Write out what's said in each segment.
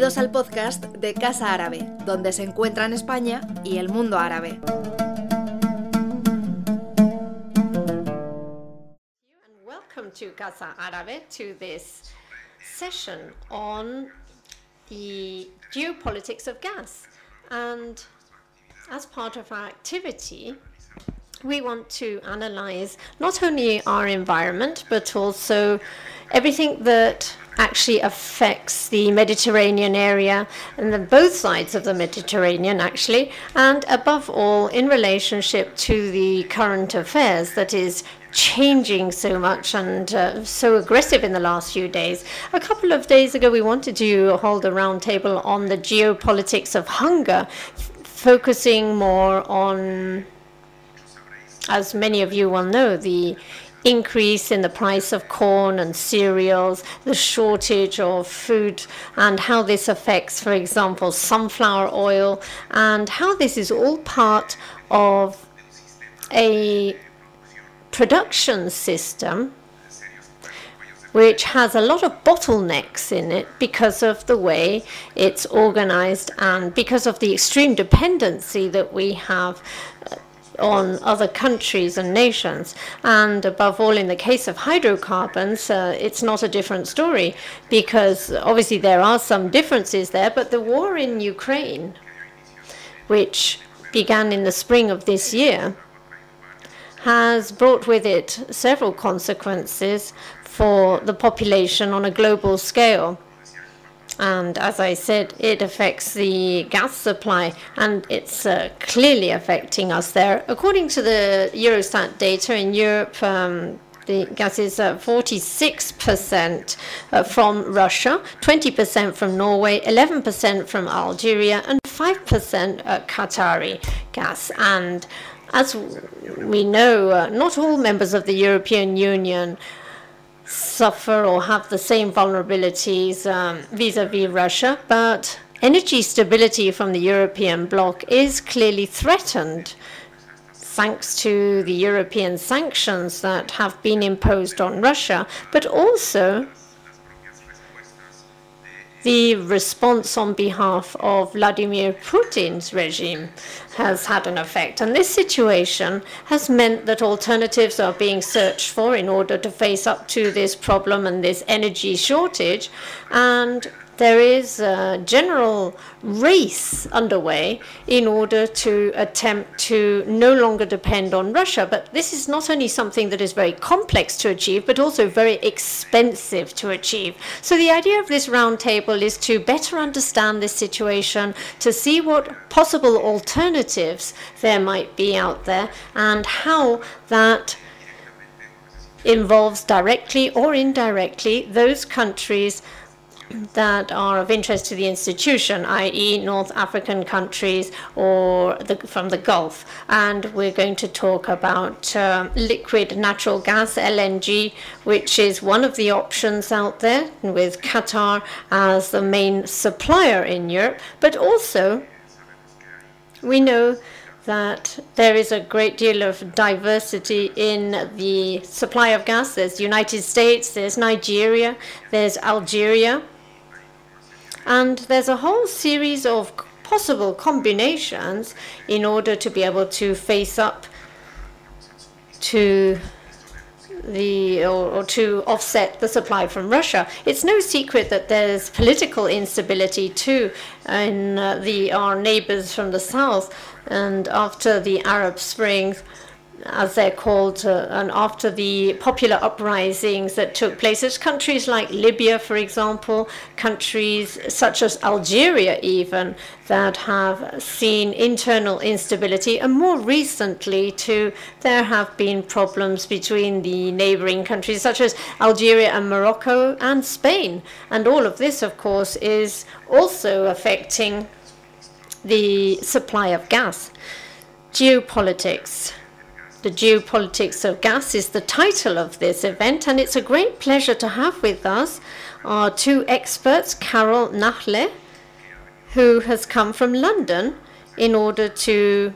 Bienvenidos al podcast de Casa Árabe, donde se encuentran España y el mundo árabe. welcome to Casa Árabe to this session on the geopolitics of gas. And as part of our activity, we want to analyze not only our environment, but also everything that actually affects the Mediterranean area and then both sides of the Mediterranean, actually, and above all, in relationship to the current affairs that is changing so much and uh, so aggressive in the last few days. A couple of days ago, we wanted to hold a roundtable on the geopolitics of hunger, focusing more on, as many of you will know, the increase in the price of corn and cereals, the shortage of food, and how this affects, for example, sunflower oil, and how this is all part of a production system which has a lot of bottlenecks in it because of the way it's organized and because of the extreme dependency that we have on other countries and nations. And above all, in the case of hydrocarbons, uh, it's not a different story because obviously there are some differences there, but the war in Ukraine, which began in the spring of this year, has brought with it several consequences for the population on a global scale. And as I said, it affects the gas supply, and it's uh, clearly affecting us there. According to the Eurostat data in Europe, um, the gas is 46% uh, from Russia, 20% from Norway, 11% from Algeria, and 5% uh, Qatari gas. And as we know, uh, not all members of the European Union suffer or have the same vulnerabilities vis-à-vis um, Russia, but energy stability from the European bloc is clearly threatened thanks to the European sanctions that have been imposed on Russia, but also the response on behalf of Vladimir Putin's regime has had an effect. And this situation has meant that alternatives are being searched for in order to face up to this problem and this energy shortage. And there is a general race underway in order to attempt to no longer depend on Russia. But this is not only something that is very complex to achieve, but also very expensive to achieve. So the idea of this roundtable is to better understand this situation, to see what possible alternatives there might be out there, and how that involves directly or indirectly those countries that are of interest to the institution, i.e., North African countries or the, from the Gulf. And we're going to talk about uh, liquid natural gas, LNG, which is one of the options out there, with Qatar as the main supplier in Europe. But also, we know that there is a great deal of diversity in the supply of gas. There's the United States, there's Nigeria, there's Algeria. And there's a whole series of possible combinations in order to be able to face up to the or, or, to offset the supply from Russia. It's no secret that there's political instability too in uh, the our neighbors from the south and after the Arab Spring as they're called, uh, and after the popular uprisings that took place. There's countries like Libya, for example, countries such as Algeria, even, that have seen internal instability. And more recently, too, there have been problems between the neighboring countries, such as Algeria and Morocco and Spain. And all of this, of course, is also affecting the supply of gas. Geopolitics the Geopolitics of Gas is the title of this event, and it's a great pleasure to have with us our two experts, Carole Nakhle, who has come from London in order to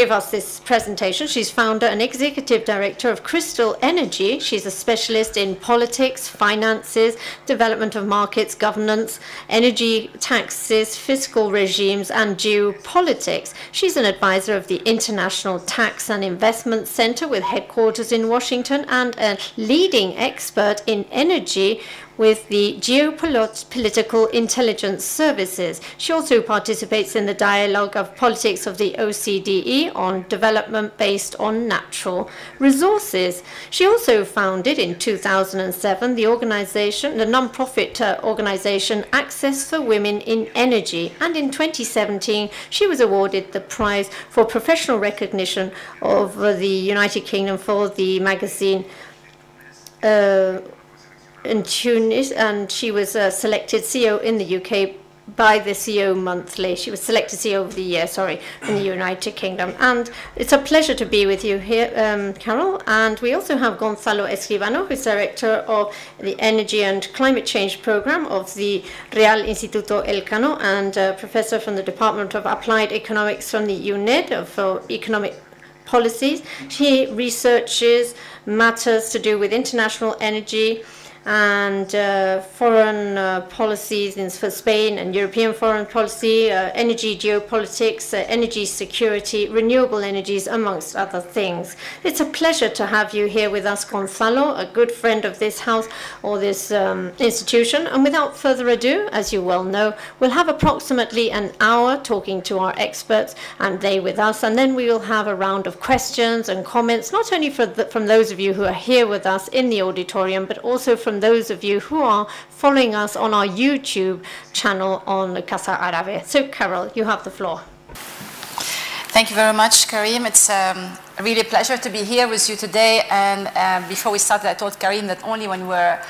give us this presentation. She's founder and executive director of Crystol Energy. She's a specialist in politics, finances, development of markets, governance, energy taxes, fiscal regimes, and geopolitics. She's an advisor of the International Tax and Investment Center with headquarters in Washington and a leading expert in energy with the Geopolitical Intelligence Services. She also participates in the dialogue of politics of the OCDE on development based on natural resources. She also founded in 2007 the organization, the non-profit uh, organization Access for Women in Energy, and in 2017 she was awarded the prize for professional recognition of the United Kingdom for the magazine. Uh, in Tunis, and she was uh, selected CEO in the UK by the CEO Monthly. She was selected CEO of the year, sorry, in the United Kingdom. And it's a pleasure to be with you here, um, Carole. And we also have Gonzalo Escribano, who's director of the Energy and Climate Change Program of the Real Instituto Elcano and uh, professor from the Department of Applied Economics from the UNED for economic policies. He researches matters to do with international energy and uh, foreign uh, policies in, for Spain and European foreign policy, uh, energy geopolitics, uh, energy security, renewable energies, amongst other things. It's a pleasure to have you here with us, Gonzalo, a good friend of this house or this um, institution. And without further ado, as you well know, we'll have approximately an hour talking to our experts and they with us, and then we will have a round of questions and comments, not only the, from those of you who are here with us in the auditorium, but also from from those of you who are following us on our YouTube channel on Casa Arabe. So, Carole, you have the floor. Thank you very much, Karim. It's um, really a pleasure to be here with you today. And uh, before we started, I told Karim that only when we're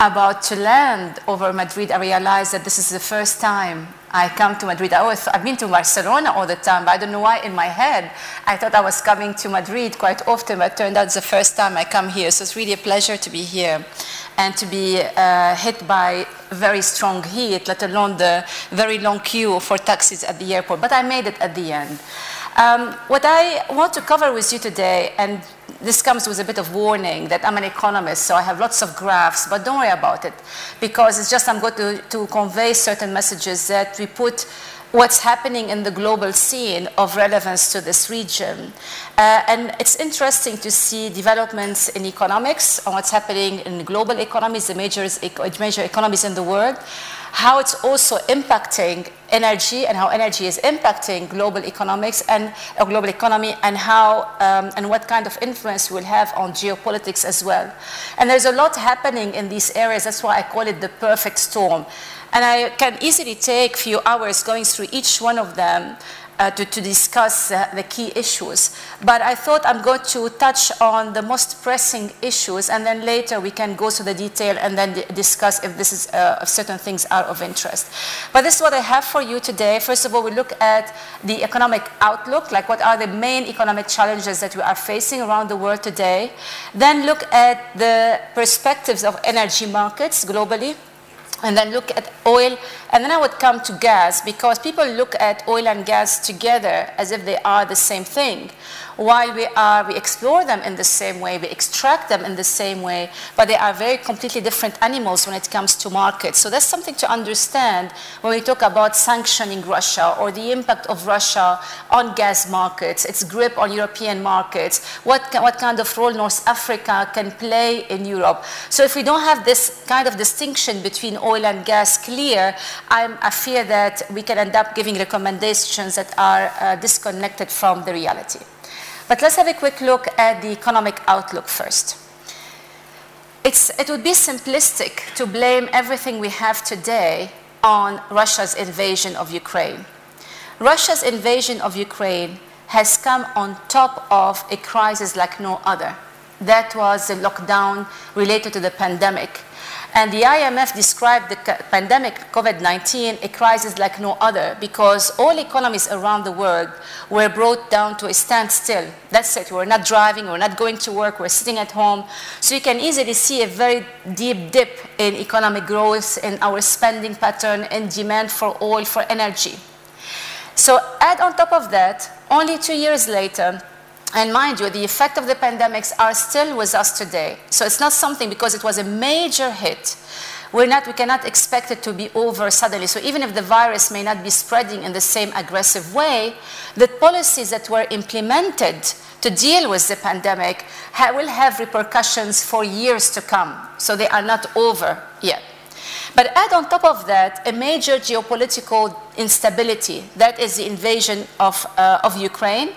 about to land over Madrid, I realized that this is the first time I come to Madrid. I always, I've been to Barcelona all the time, but I don't know why in my head I thought I was coming to Madrid quite often, but it turned out it's the first time I come here. So it's really a pleasure to be here and to be uh, hit by very strong heat, let alone the very long queue for taxis at the airport. But I made it at the end. Um, what I want to cover with you today, and this comes with a bit of warning that I'm an economist, so I have lots of graphs, but don't worry about it, because it's just I'm going to, to convey certain messages that we put what's happening in the global scene of relevance to this region. Uh, and it's interesting to see developments in economics on what's happening in global economies, the major, major economies in the world, how it's also impacting energy and how energy is impacting global economics and uh, global economy and how um, and what kind of influence we'll have on geopolitics as well. And there's a lot happening in these areas. That's why I call it the perfect storm. And I can easily take a few hours going through each one of them uh, to, to, discuss uh, the key issues. But I thought I'm going to touch on the most pressing issues, and then later we can go to the detail and then discuss if this is uh, if certain things are of interest. But this is what I have for you today. First of all, we look at the economic outlook, like what are the main economic challenges that we are facing around the world today. Then look at the perspectives of energy markets globally and then look at oil, and then I would come to gas because people look at oil and gas together as if they are the same thing while we are we explore them in the same way, we extract them in the same way, but they are very completely different animals when it comes to markets. So that's something to understand when we talk about sanctioning Russia or the impact of Russia on gas markets, its grip on European markets, what, what kind of role North Africa can play in Europe. So if we don't have this kind of distinction between oil and gas clear, I'm, i fear that we can end up giving recommendations that are uh, disconnected from the reality. But let's have a quick look at the economic outlook first. It's, it would be simplistic to blame everything we have today on Russia's invasion of Ukraine. Russia's invasion of Ukraine has come on top of a crisis like no other. That was the lockdown related to the pandemic and the IMF described the pandemic, COVID-19, a crisis like no other because all economies around the world were brought down to a standstill. That's it. We're not driving, we're not going to work, we're sitting at home. So you can easily see a very deep dip in economic growth, in our spending pattern, in demand for oil, for energy. So add on top of that, only two years later, and mind you, the effect of the pandemics are still with us today. So it's not something because it was a major hit. We're not, we cannot expect it to be over suddenly. So even if the virus may not be spreading in the same aggressive way, the policies that were implemented to deal with the pandemic ha will have repercussions for years to come. So they are not over yet. But add on top of that a major geopolitical instability, that is the invasion of, uh, of Ukraine,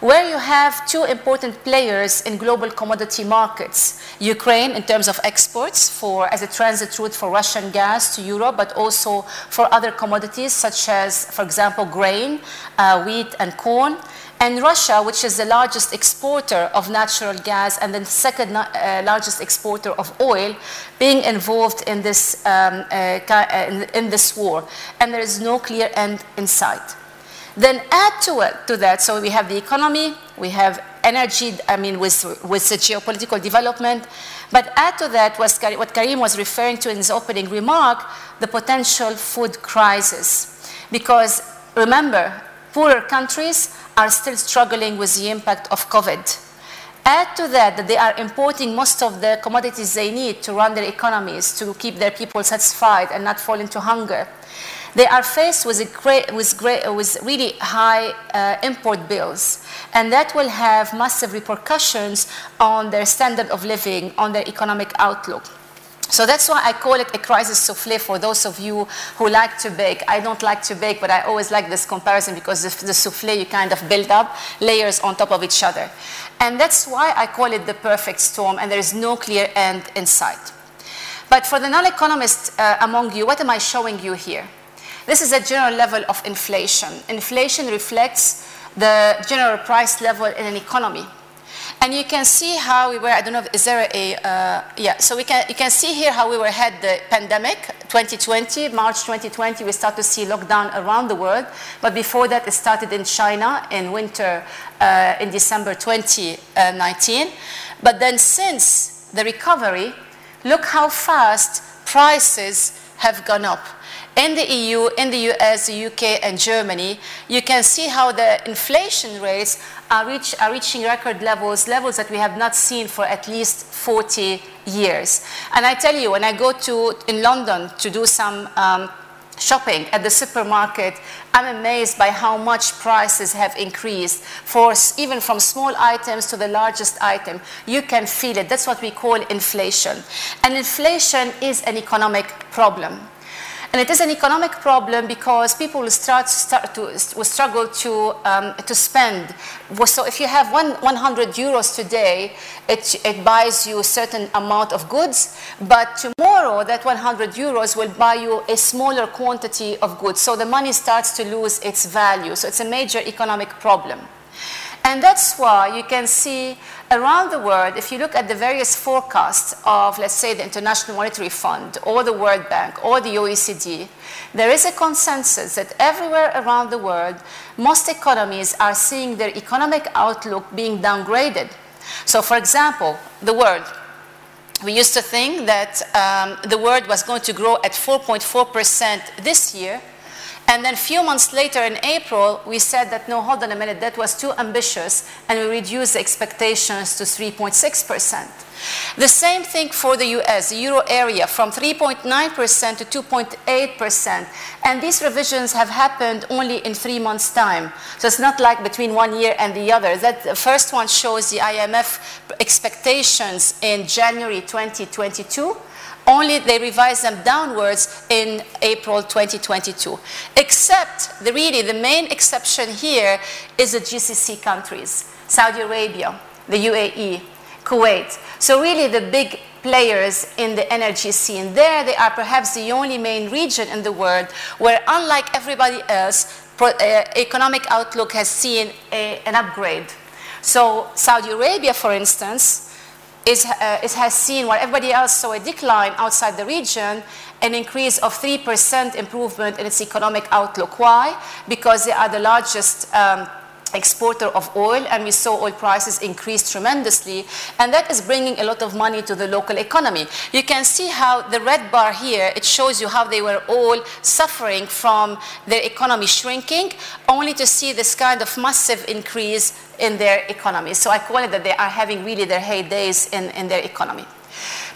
where you have two important players in global commodity markets. Ukraine in terms of exports for, as a transit route for Russian gas to Europe, but also for other commodities such as, for example, grain, uh, wheat and corn. And Russia, which is the largest exporter of natural gas and the second uh, largest exporter of oil, being involved in this, um, uh, in, in this war. And there is no clear end in sight. Then add to it to that, so we have the economy, we have energy, I mean, with, with the geopolitical development, but add to that what Karim was referring to in his opening remark, the potential food crisis. Because remember, poorer countries are still struggling with the impact of COVID. Add to that that they are importing most of the commodities they need to run their economies, to keep their people satisfied and not fall into hunger. They are faced with, great, with, great, with really high uh, import bills, and that will have massive repercussions on their standard of living, on their economic outlook. So that's why I call it a crisis souffle for those of you who like to bake. I don't like to bake, but I always like this comparison because the, the souffle you kind of build up layers on top of each other. And that's why I call it the perfect storm, and there is no clear end in sight. But for the non-economists uh, among you, what am I showing you here? This is a general level of inflation. Inflation reflects the general price level in an economy. And you can see how we were, I don't know, is there a, uh, yeah, so we can, you can see here how we were had the pandemic, 2020, March 2020, we start to see lockdown around the world. But before that, it started in China in winter uh, in December 2019. But then since the recovery, look how fast prices have gone up in the EU, in the US, the UK, and Germany, you can see how the inflation rates are, reach, are, reaching record levels, levels that we have not seen for at least 40 years. And I tell you, when I go to in London to do some um, shopping at the supermarket, I'm amazed by how much prices have increased for even from small items to the largest item. You can feel it. That's what we call inflation. And inflation is an economic problem. And it is an economic problem because people will start, start to will struggle to, um, to spend. So if you have one, 100 euros today, it, it buys you a certain amount of goods, but tomorrow that 100 euros will buy you a smaller quantity of goods. So the money starts to lose its value. So it's a major economic problem. And that's why you can see around the world, if you look at the various forecasts of, let's say, the International Monetary Fund or the World Bank or the OECD, there is a consensus that everywhere around the world, most economies are seeing their economic outlook being downgraded. So, for example, the world. We used to think that um, the world was going to grow at 4.4% this year, and then a few months later in April, we said that no, hold on a minute, that was too ambitious, and we reduced the expectations to 3.6%. The same thing for the US, the euro area, from 3.9% to 2.8%. And these revisions have happened only in three months' time. So it's not like between one year and the other. That the first one shows the IMF expectations in January 2022 only they revised them downwards in April 2022. Except, the, really, the main exception here is the GCC countries, Saudi Arabia, the UAE, Kuwait. So really the big players in the energy scene. There they are perhaps the only main region in the world where unlike everybody else, uh, economic outlook has seen a, an upgrade. So Saudi Arabia, for instance, is, uh, it has seen, while everybody else saw a decline outside the region, an increase of 3% improvement in its economic outlook. Why? Because they are the largest um, exporter of oil and we saw oil prices increase tremendously and that is bringing a lot of money to the local economy. You can see how the red bar here, it shows you how they were all suffering from their economy shrinking only to see this kind of massive increase in their economy. So I call it that they are having really their heydays in, in their economy.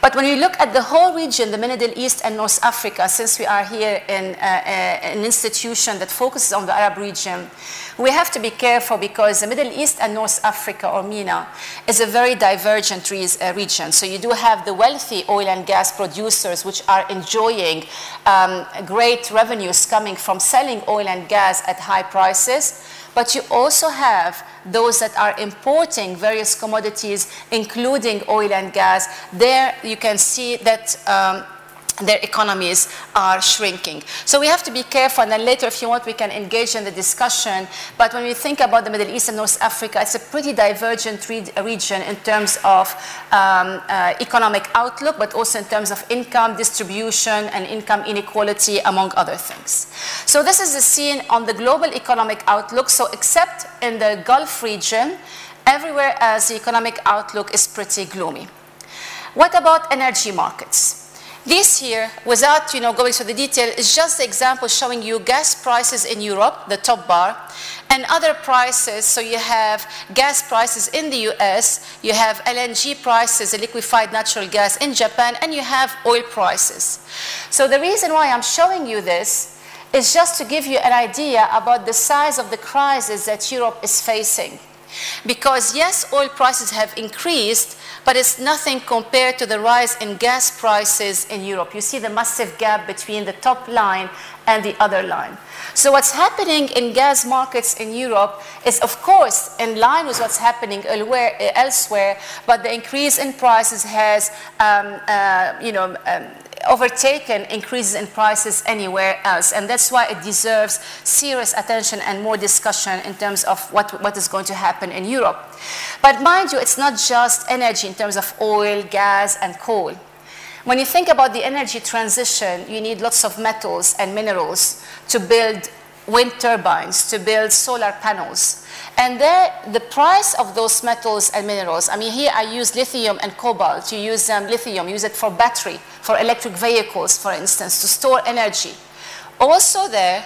But when you look at the whole region, the Middle East and North Africa, since we are here in uh, uh, an institution that focuses on the Arab region, we have to be careful because the Middle East and North Africa, or MENA, is a very divergent re uh, region. So you do have the wealthy oil and gas producers which are enjoying um, great revenues coming from selling oil and gas at high prices but you also have those that are importing various commodities, including oil and gas. There you can see that um, their economies are shrinking. So we have to be careful, and then later, if you want, we can engage in the discussion. But when we think about the Middle East and North Africa, it's a pretty divergent re region in terms of um, uh, economic outlook, but also in terms of income distribution and income inequality, among other things. So this is the scene on the global economic outlook. So except in the Gulf region, everywhere else the economic outlook is pretty gloomy. What about energy markets? This here, without you know, going through the detail, is just the example showing you gas prices in Europe, the top bar, and other prices. So you have gas prices in the US, you have LNG prices, liquefied natural gas in Japan, and you have oil prices. So the reason why I'm showing you this is just to give you an idea about the size of the crisis that Europe is facing. Because yes, oil prices have increased, but it's nothing compared to the rise in gas prices in Europe. You see the massive gap between the top line and the other line. So what's happening in gas markets in Europe is, of course, in line with what's happening elsewhere, but the increase in prices has, um, uh, you know, um, overtaken increases in prices anywhere else. And that's why it deserves serious attention and more discussion in terms of what, what is going to happen in Europe. But mind you, it's not just energy in terms of oil, gas, and coal. When you think about the energy transition, you need lots of metals and minerals to build wind turbines, to build solar panels. And there, the price of those metals and minerals, I mean, here I use lithium and cobalt. You use um, lithium, use it for battery, for electric vehicles, for instance, to store energy. Also there,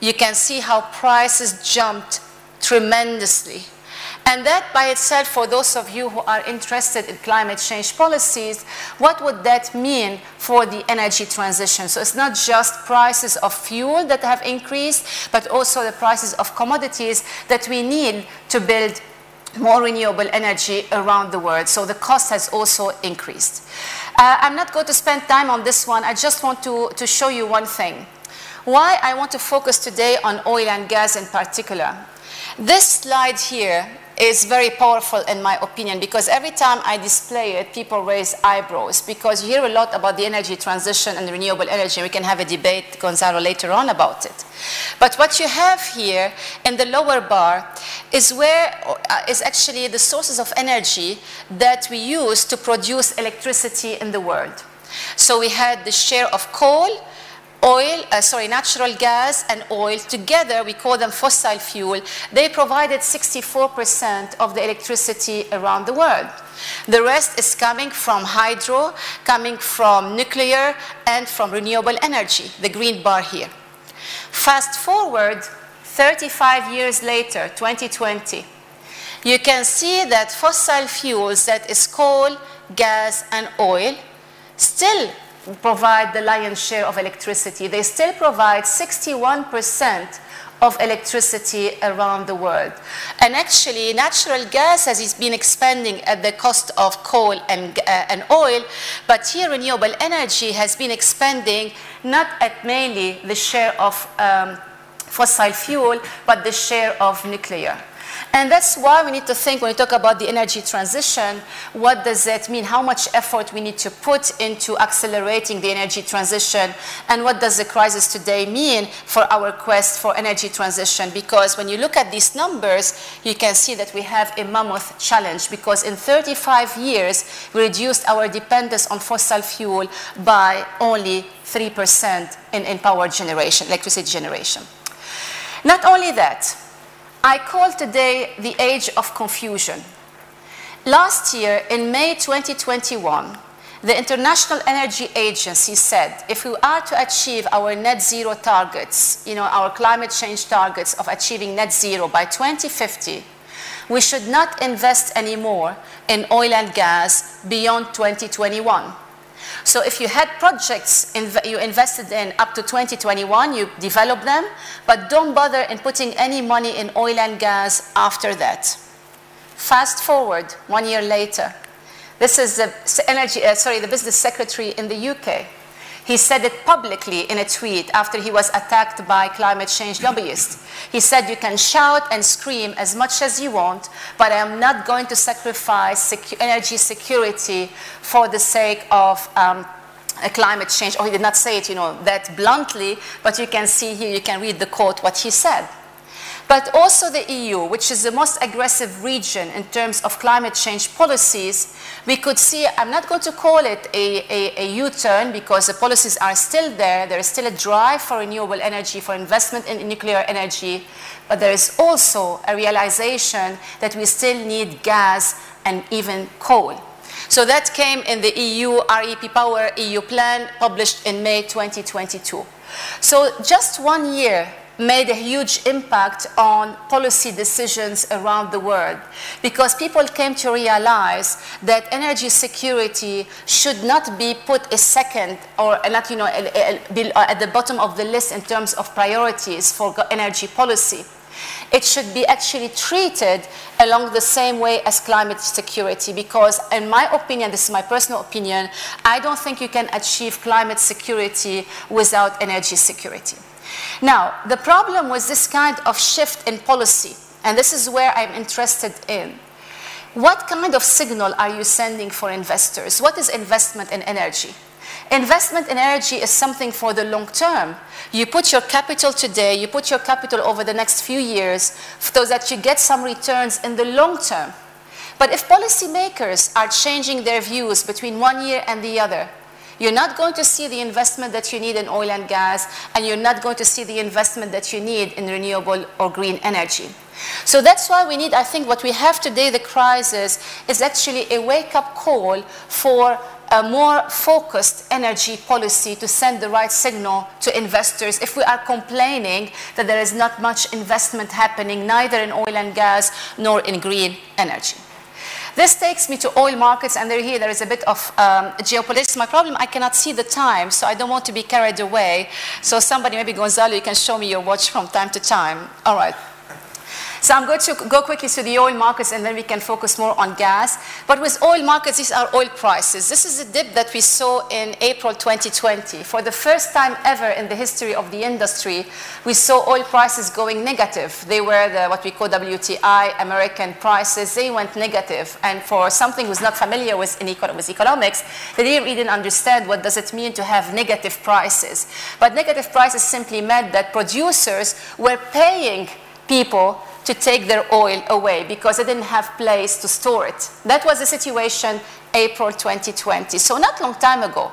you can see how prices jumped tremendously and that by itself, for those of you who are interested in climate change policies, what would that mean for the energy transition? So it's not just prices of fuel that have increased, but also the prices of commodities that we need to build more renewable energy around the world. So the cost has also increased. Uh, I'm not going to spend time on this one. I just want to, to show you one thing. Why I want to focus today on oil and gas in particular. This slide here is very powerful in my opinion because every time I display it, people raise eyebrows because you hear a lot about the energy transition and renewable energy. We can have a debate, Gonzalo, later on about it. But what you have here in the lower bar is where uh, is actually the sources of energy that we use to produce electricity in the world. So we had the share of coal, oil, uh, sorry, natural gas and oil together, we call them fossil fuel, they provided 64% of the electricity around the world. The rest is coming from hydro, coming from nuclear, and from renewable energy, the green bar here. Fast forward 35 years later, 2020, you can see that fossil fuels, that is coal, gas, and oil, still provide the lion's share of electricity. They still provide 61% of electricity around the world. And actually, natural gas has been expanding at the cost of coal and, uh, and oil, but here renewable energy has been expanding not at mainly the share of um, fossil fuel, but the share of nuclear. And that's why we need to think when we talk about the energy transition, what does that mean? How much effort we need to put into accelerating the energy transition? And what does the crisis today mean for our quest for energy transition? Because when you look at these numbers, you can see that we have a mammoth challenge because in 35 years, we reduced our dependence on fossil fuel by only 3% in, in power generation, electricity generation. Not only that, I call today the age of confusion. Last year, in May 2021, the International Energy Agency said if we are to achieve our net zero targets, you know, our climate change targets of achieving net zero by 2050, we should not invest anymore in oil and gas beyond 2021. So if you had projects you invested in up to 2021, you develop them, but don't bother in putting any money in oil and gas after that. Fast forward one year later, this is the energy, uh, sorry, the business secretary in the UK. He said it publicly in a tweet after he was attacked by climate change lobbyists. He said, You can shout and scream as much as you want, but I am not going to sacrifice secu energy security for the sake of um, climate change. Or he did not say it, you know, that bluntly, but you can see here, you can read the quote, what he said but also the EU, which is the most aggressive region in terms of climate change policies, we could see, I'm not going to call it a, a, a U-turn because the policies are still there. There is still a drive for renewable energy, for investment in nuclear energy, but there is also a realization that we still need gas and even coal. So that came in the EU REPowerEU plan published in May 2022. So just one year made a huge impact on policy decisions around the world. Because people came to realize that energy security should not be put a second or not you know uh, at the bottom of the list in terms of priorities for energy policy. It should be actually treated along the same way as climate security because in my opinion this is my personal opinion i don't think you can achieve climate security without energy security now, the problem was this kind of shift in policy, and this is where I'm interested in. What kind of signal are you sending for investors? What is investment in energy? Investment in energy is something for the long term. You put your capital today, you put your capital over the next few years so that you get some returns in the long term. But if policymakers are changing their views between one year and the other, you're not going to see the investment that you need in oil and gas, and you're not going to see the investment that you need in renewable or green energy. So that's why we need, I think, what we have today, the crisis, is actually a wake up call for a more focused energy policy to send the right signal to investors if we are complaining that there is not much investment happening neither in oil and gas nor in green energy. This takes me to oil markets, and there here there is a bit of um, geopolitics. My problem, I cannot see the time, so I don't want to be carried away. So somebody, maybe Gonzalo, you can show me your watch from time to time. All right. So I'm going to go quickly to the oil markets and then we can focus more on gas. But with oil markets, these are oil prices. This is a dip that we saw in April 2020. For the first time ever in the history of the industry, we saw oil prices going negative. They were the, what we call WTI American prices. They went negative. And for something who's not familiar with, with economics, they didn't even understand what does it mean to have negative prices. But negative prices simply meant that producers were paying people to take their oil away because they didn't have place to store it. That was the situation April 2020, so not long time ago.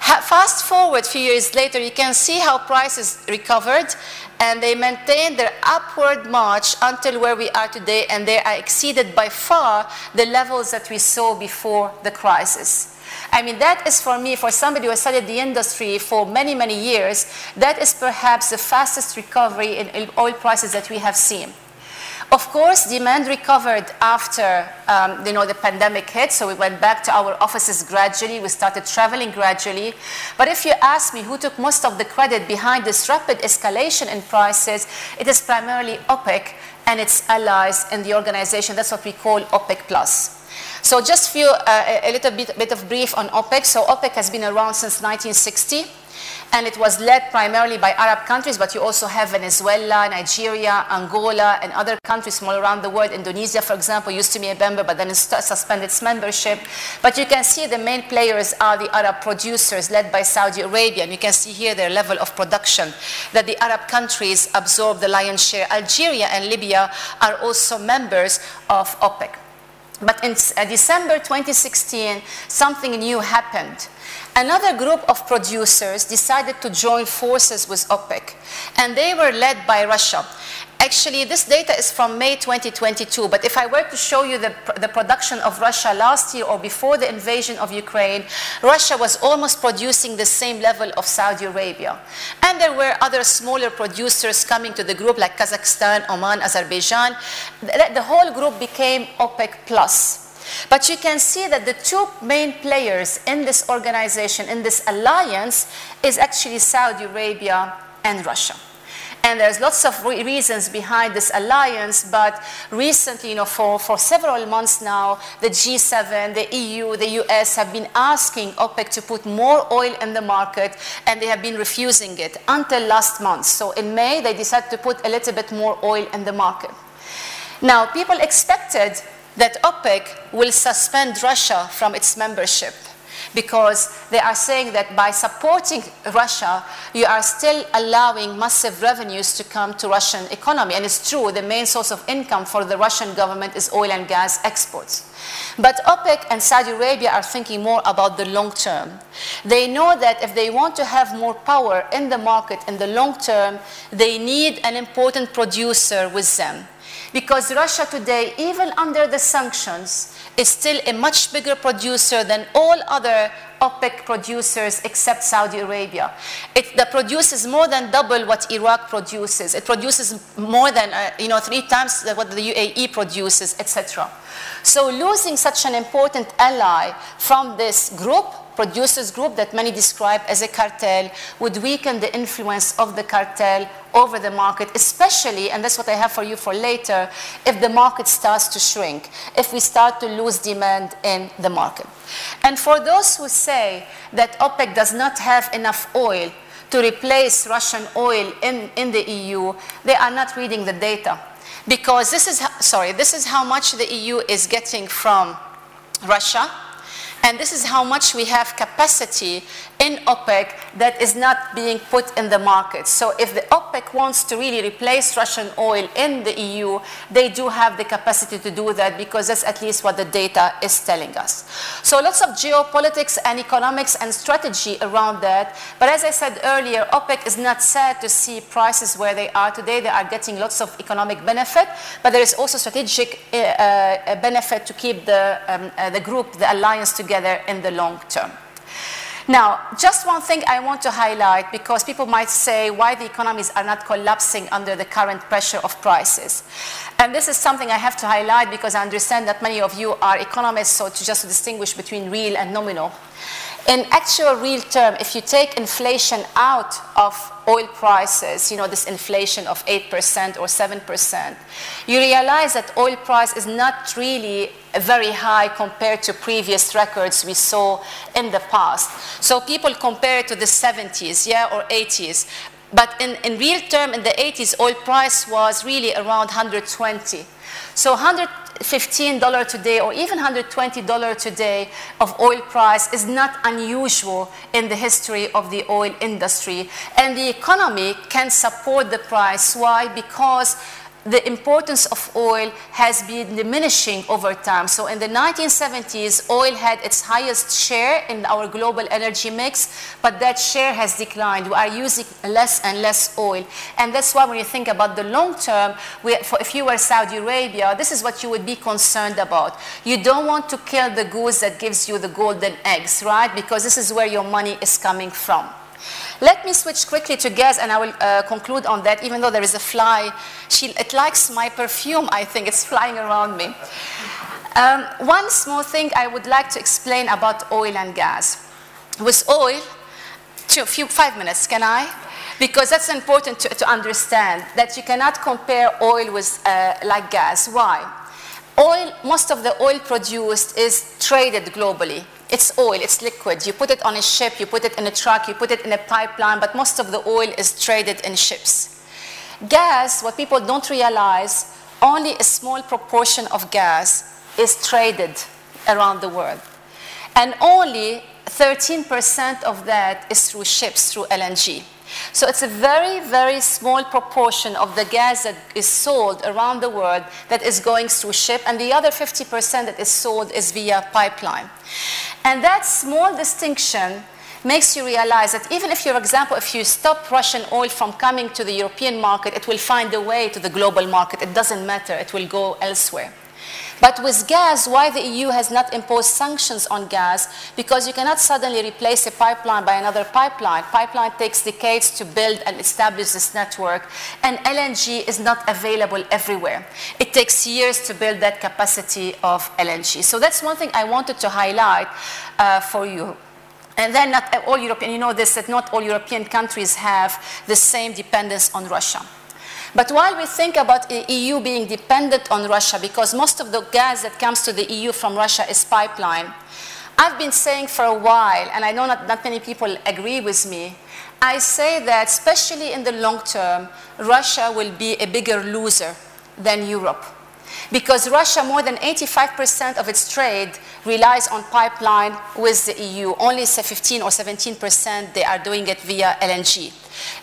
Fast forward a few years later, you can see how prices recovered and they maintained their upward march until where we are today and they are exceeded by far the levels that we saw before the crisis. I mean, that is for me, for somebody who has studied the industry for many, many years, that is perhaps the fastest recovery in oil prices that we have seen. Of course, demand recovered after um, you know, the pandemic hit, so we went back to our offices gradually. We started traveling gradually. But if you ask me who took most of the credit behind this rapid escalation in prices, it is primarily OPEC and its allies in the organization. That's what we call OPEC plus. So just few, uh, a little bit, bit of brief on OPEC. So OPEC has been around since 1960 and it was led primarily by Arab countries, but you also have Venezuela, Nigeria, Angola, and other countries from all around the world. Indonesia, for example, used to be a member, but then it suspended its membership. But you can see the main players are the Arab producers led by Saudi Arabia, and you can see here their level of production, that the Arab countries absorb the lion's share. Algeria and Libya are also members of OPEC. But in uh, December 2016, something new happened. Another group of producers decided to join forces with OPEC, and they were led by Russia. Actually, this data is from May 2022, but if I were to show you the, the production of Russia last year or before the invasion of Ukraine, Russia was almost producing the same level of Saudi Arabia. And there were other smaller producers coming to the group like Kazakhstan, Oman, Azerbaijan. The, the whole group became OPEC plus. But you can see that the two main players in this organization, in this alliance, is actually Saudi Arabia and Russia. And there's lots of re reasons behind this alliance, but recently, you know, for, for several months now, the G7, the EU, the US have been asking OPEC to put more oil in the market, and they have been refusing it until last month. So in May, they decided to put a little bit more oil in the market. Now, people expected that OPEC will suspend Russia from its membership because they are saying that by supporting Russia, you are still allowing massive revenues to come to Russian economy. And it's true, the main source of income for the Russian government is oil and gas exports. But OPEC and Saudi Arabia are thinking more about the long term. They know that if they want to have more power in the market in the long term, they need an important producer with them. Because Russia today, even under the sanctions, is still a much bigger producer than all other OPEC producers except Saudi Arabia. It produces more than double what Iraq produces. It produces more than uh, you know three times what the UAE produces, etc. So losing such an important ally from this group producers group that many describe as a cartel would weaken the influence of the cartel over the market, especially, and that's what I have for you for later, if the market starts to shrink, if we start to lose demand in the market. And for those who say that OPEC does not have enough oil to replace Russian oil in, in the EU, they are not reading the data. Because this is, sorry, this is how much the EU is getting from Russia and this is how much we have capacity in OPEC that is not being put in the market. So if the OPEC wants to really replace Russian oil in the EU, they do have the capacity to do that because that's at least what the data is telling us. So lots of geopolitics and economics and strategy around that. But as I said earlier, OPEC is not sad to see prices where they are today. They are getting lots of economic benefit, but there is also strategic uh, uh, benefit to keep the, um, uh, the group, the alliance together in the long term. Now, just one thing I want to highlight because people might say why the economies are not collapsing under the current pressure of prices. And this is something I have to highlight because I understand that many of you are economists, so to just distinguish between real and nominal. In actual real term, if you take inflation out of oil prices, you know, this inflation of 8% or 7%, you realize that oil price is not really very high compared to previous records we saw in the past. So people compare it to the 70s, yeah, or 80s. But in, in real term, in the 80s, oil price was really around 120. So 100, $15 today or even $120 today of oil price is not unusual in the history of the oil industry. And the economy can support the price. Why? Because the importance of oil has been diminishing over time. So in the 1970s, oil had its highest share in our global energy mix, but that share has declined. We are using less and less oil. And that's why when you think about the long term, we, for, if you were Saudi Arabia, this is what you would be concerned about. You don't want to kill the goose that gives you the golden eggs, right? Because this is where your money is coming from. Let me switch quickly to gas and I will uh, conclude on that, even though there is a fly. She, it likes my perfume, I think. It's flying around me. Um, one small thing I would like to explain about oil and gas. With oil, two, few, five minutes, can I? Because that's important to, to understand that you cannot compare oil with uh, like gas. Why? Oil, most of the oil produced is traded globally. It's oil, it's liquid. You put it on a ship, you put it in a truck, you put it in a pipeline, but most of the oil is traded in ships. Gas, what people don't realize, only a small proportion of gas is traded around the world. And only 13% of that is through ships, through LNG. So it's a very, very small proportion of the gas that is sold around the world that is going through ship, and the other 50% that is sold is via pipeline. And that small distinction makes you realize that even if, for example, if you stop Russian oil from coming to the European market, it will find a way to the global market. It doesn't matter, it will go elsewhere. But with gas, why the EU has not imposed sanctions on gas? Because you cannot suddenly replace a pipeline by another pipeline. Pipeline takes decades to build and establish this network, and LNG is not available everywhere. It takes years to build that capacity of LNG. So that's one thing I wanted to highlight uh, for you. And then not all European, you know this, that not all European countries have the same dependence on Russia. But while we think about the EU being dependent on Russia, because most of the gas that comes to the EU from Russia is pipeline, I've been saying for a while, and I know not, not many people agree with me, I say that especially in the long term, Russia will be a bigger loser than Europe. Because Russia, more than 85% of its trade relies on pipeline with the EU. Only 15 or 17% they are doing it via LNG.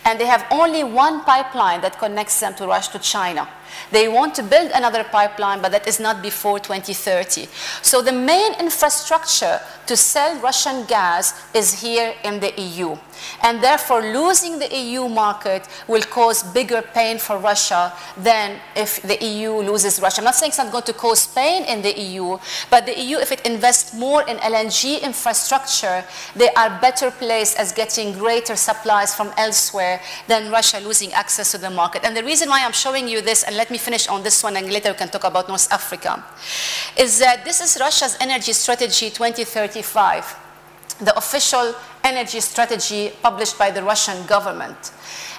And they have only one pipeline that connects them to Russia to China. They want to build another pipeline, but that is not before 2030. So the main infrastructure to sell Russian gas is here in the EU. And therefore, losing the EU market will cause bigger pain for Russia than if the EU loses Russia. I'm not saying it's not going to cause pain in the EU, but the EU, if it invests more in LNG infrastructure, they are better placed as getting greater supplies from elsewhere than Russia losing access to the market. And the reason why I'm showing you this, and let me finish on this one, and later we can talk about North Africa, is that this is Russia's energy strategy 2035 the official energy strategy published by the Russian government.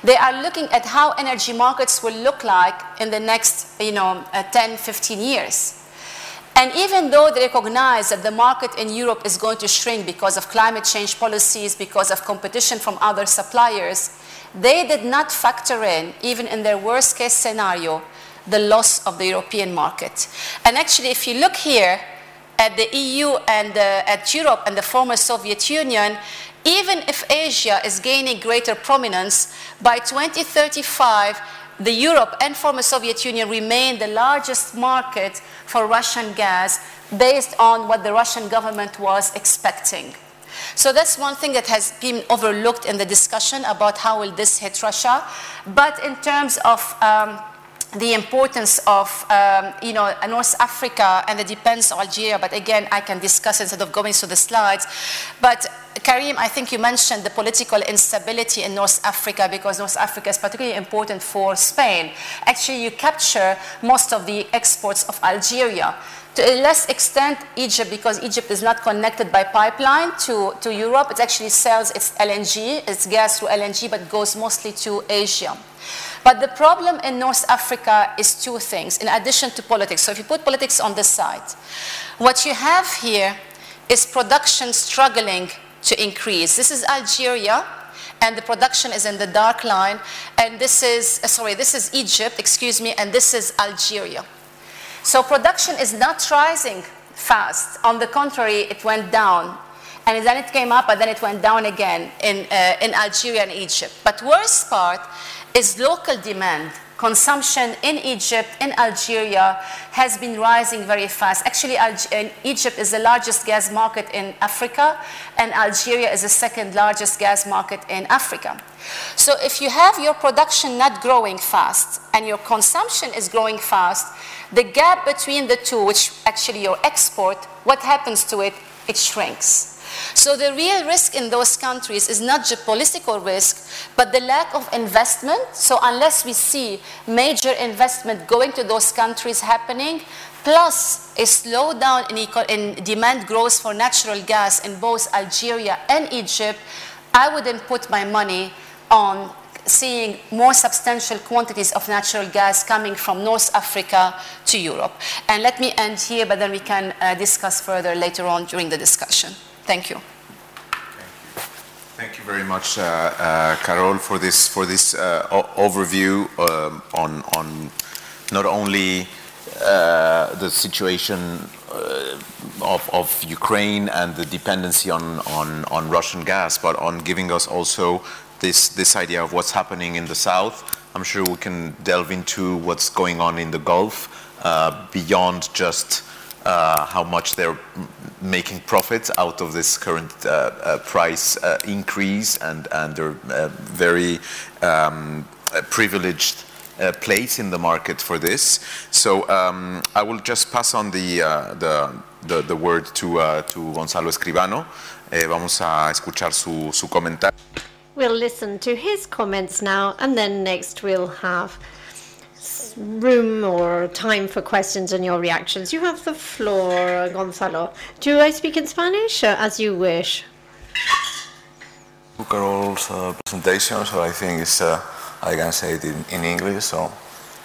They are looking at how energy markets will look like in the next you know, uh, 10, 15 years. And even though they recognize that the market in Europe is going to shrink because of climate change policies, because of competition from other suppliers, they did not factor in, even in their worst case scenario, the loss of the European market. And actually, if you look here, at the EU and uh, at Europe and the former Soviet Union, even if Asia is gaining greater prominence, by 2035, the Europe and former Soviet Union remain the largest market for Russian gas based on what the Russian government was expecting. So that's one thing that has been overlooked in the discussion about how will this hit Russia. But in terms of um, the importance of um, you know North Africa and the dependence on Algeria, but again I can discuss instead of going through the slides. But Karim, I think you mentioned the political instability in North Africa because North Africa is particularly important for Spain. Actually, you capture most of the exports of Algeria. To a less extent, Egypt, because Egypt is not connected by pipeline to, to Europe, it actually sells its LNG, its gas through LNG, but goes mostly to Asia. But the problem in North Africa is two things, in addition to politics. So if you put politics on this side, what you have here is production struggling to increase. This is Algeria, and the production is in the dark line. And this is, uh, sorry, this is Egypt, excuse me, and this is Algeria. So production is not rising fast. On the contrary, it went down. And then it came up, and then it went down again in, uh, in Algeria and Egypt. But worst part is local demand. Consumption in Egypt, in Algeria, has been rising very fast. Actually, Egypt is the largest gas market in Africa, and Algeria is the second largest gas market in Africa. So if you have your production not growing fast and your consumption is growing fast, the gap between the two, which actually your export, what happens to it? It shrinks. So the real risk in those countries is not geopolitical risk, but the lack of investment. So unless we see major investment going to those countries happening, plus a slowdown in, in demand growth for natural gas in both Algeria and Egypt, I wouldn't put my money on seeing more substantial quantities of natural gas coming from North Africa to Europe. And let me end here, but then we can uh, discuss further later on during the discussion. Thank you. Thank you very much, uh, uh, Carole, for this for this uh, overview um, on on not only uh, the situation uh, of, of Ukraine and the dependency on, on on Russian gas, but on giving us also this this idea of what's happening in the south. I'm sure we can delve into what's going on in the Gulf uh, beyond just how much they're making profits out of this current uh, uh, price uh, increase, and and they're uh, very um, privileged. Uh, place in the market for this, so um, I will just pass on the the, the, the word to to Gonzalo Escribano. vamos a escuchar su, su comentario. We'll listen to his comments now, and then next we'll have room or time for questions and your reactions. You have the floor, Gonzalo. Do I speak in Spanish? Uh, as you wish. Carole's uh, presentation, so I think it's, uh, I can say it in, in, English, so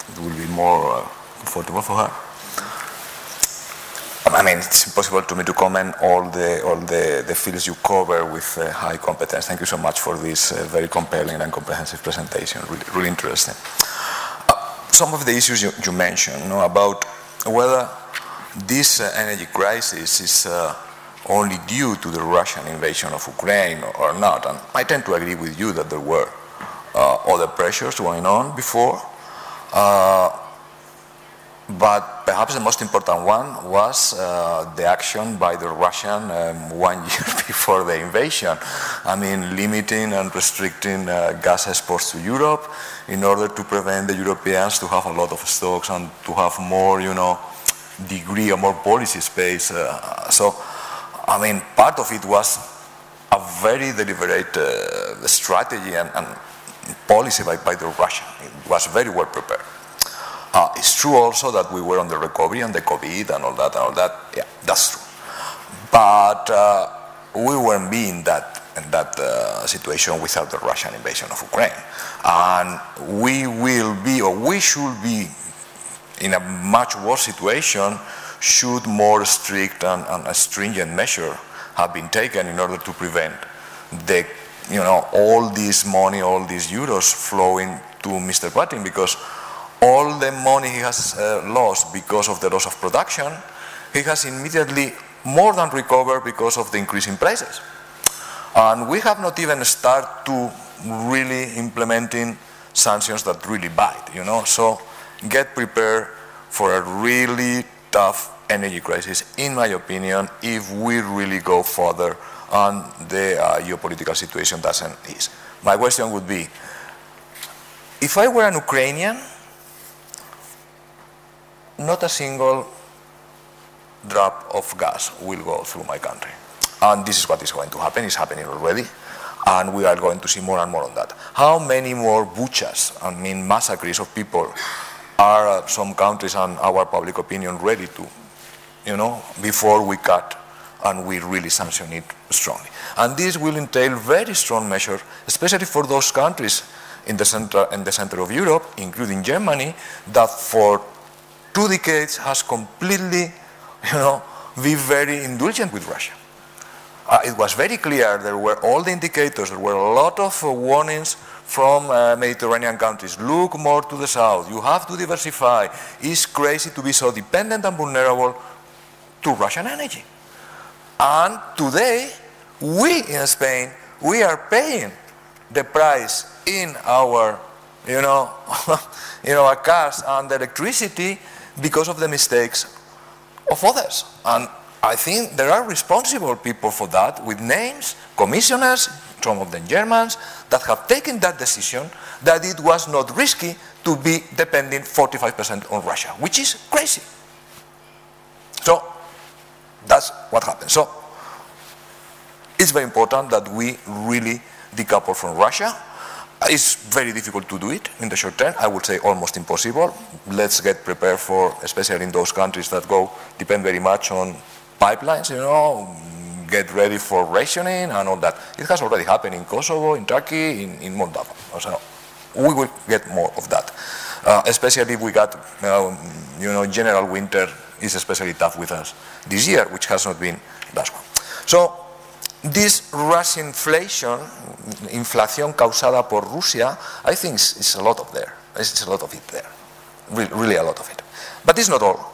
it will be more uh, comfortable for her. I mean, it's impossible to me to comment all the all the, the fields you cover with uh, high competence. Thank you so much for this uh, very compelling and comprehensive presentation. Really, really interesting some of the issues you, you mentioned you know, about whether this uh, energy crisis is uh, only due to the Russian invasion of Ukraine or, not. And I tend to agree with you that there were uh, other pressures going on before. Uh, but perhaps the most important one was uh, the action by the Russian um, one year before the invasion. I mean, limiting and restricting uh, gas exports to Europe in order to prevent the Europeans to have a lot of stocks and to have more, you know, degree or more policy space. Uh, so, I mean, part of it was a very deliberate uh, strategy and, and policy by, by the Russian. It was very well prepared. Uh, it's true also that we were on the recovery and the COVID and all that and all that. Yeah, that's true. But uh, we weren't being that in that uh, situation without the Russian invasion of Ukraine. And we will be, or we should be, in a much worse situation should more strict and, and stringent measure have been taken in order to prevent the, you know, all this money, all these euros flowing to Mr. Putin because all the money he has uh, lost because of the loss of production, he has immediately more than recovered because of the increase in prices. And we have not even started to really implementing sanctions that really bite, you know. So get prepared for a really tough energy crisis, in my opinion, if we really go further and the uh, geopolitical situation doesn't ease. My question would be, if I were an Ukrainian, not a single drop of gas will go through my country. And this is what is going to happen, it's happening already. And we are going to see more and more on that. How many more butchers, I mean massacres of people, are uh, some countries and our public opinion ready to, you know, before we cut and we really sanction it strongly. And this will entail very strong measures, especially for those countries in the center, in the center of Europe, including Germany, that for two decades has completely, you know, been very indulgent with Russia. Uh, it was very clear, there were all the indicators, there were a lot of uh, warnings from uh, Mediterranean countries. Look more to the south, you have to diversify. It's crazy to be so dependent and vulnerable to Russian energy. And today, we in Spain, we are paying the price in our, you know, you know, our cars and electricity because of the mistakes of others. And I think there are responsible people for that with names, commissioners, some of them Germans, that have taken that decision that it was not risky to be depending 45% on Russia, which is crazy. So that's what happened. So it's very important that we really decouple from Russia it's very difficult to do it in the short term. I would say almost impossible. Let's get prepared for, especially in those countries that go, depend very much on pipelines, you know, get ready for rationing and all that. It has already happened in Kosovo, in Turkey, in, in Moldova. So we will get more of that. Uh, especially if we got, uh, you know, general winter is especially tough with us this year, which has not been that one. So this Russian inflation, inflación causada por Rusia, I think it's a lot of there. It's a lot of it there. Really, really a lot of it. But it's not all.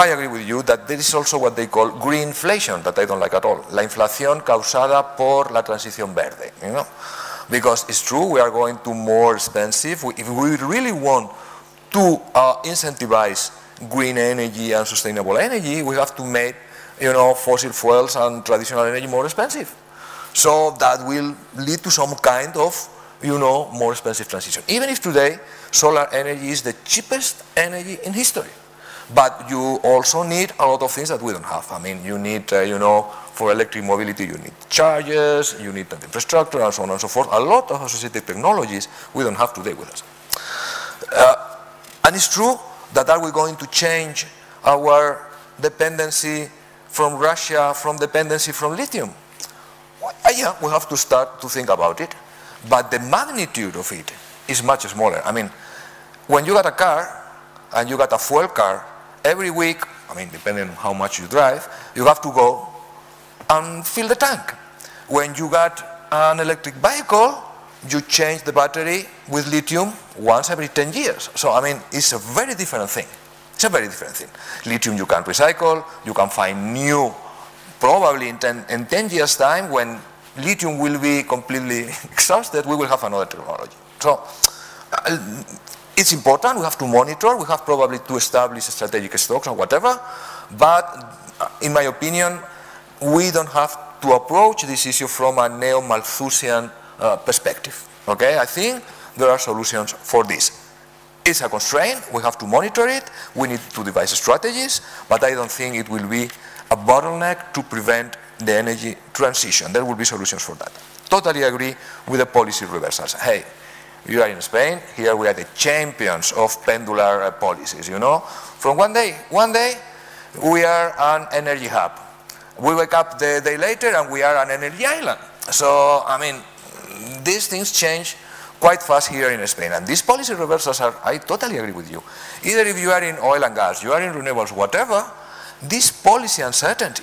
I agree with you that there is also what they call green inflation that I don't like at all. La inflación causada por la transición verde, you know? Because it's true, we are going to more expensive. If we really want to uh, incentivize green energy and sustainable energy, we have to make you know, fossil fuels and traditional energy more expensive. So that will lead to some kind of you know, more expensive transition. Even if today solar energy is the cheapest energy in history. But you also need a lot of things that we don't have. I mean, you need, uh, you know, for electric mobility, you need chargers, you need infrastructure, and so on and so forth. A lot of associated technologies we don't have today with us. Uh, and it's true that are we going to change our dependency from Russia, from dependency from lithium? Well, yeah, we have to start to think about it. But the magnitude of it is much smaller. I mean, when you got a car and you got a fuel car, every week, I mean, depending on how much you drive, you have to go and fill the tank. When you got an electric vehicle, you change the battery with lithium once every 10 years. So, I mean, it's a very different thing. It's a very different thing. Lithium you can recycle, you can find new, probably in 10, in 10 years' time when lithium will be completely exhausted, we will have another technology. So, uh, it's important, we have to monitor, we have probably to establish strategic stocks or whatever, but uh, in my opinion, we don't have to approach this issue from a neo-Malthusian uh, perspective. Okay, I think there are solutions for this. It's a constraint, we have to monitor it, we need to devise strategies, but I don't think it will be a bottleneck to prevent the energy transition. There will be solutions for that. Totally agree with the policy reversals. Hey, you are in Spain, here we are the champions of pendular uh, policies, you know. From one day, one day, we are an energy hub. We wake up the day later and we are an energy island. So, I mean, these things change quite fast here in Spain. And these policy reversals are, I totally agree with you. Either if you are in oil and gas, you are in renewables, whatever, this policy uncertainty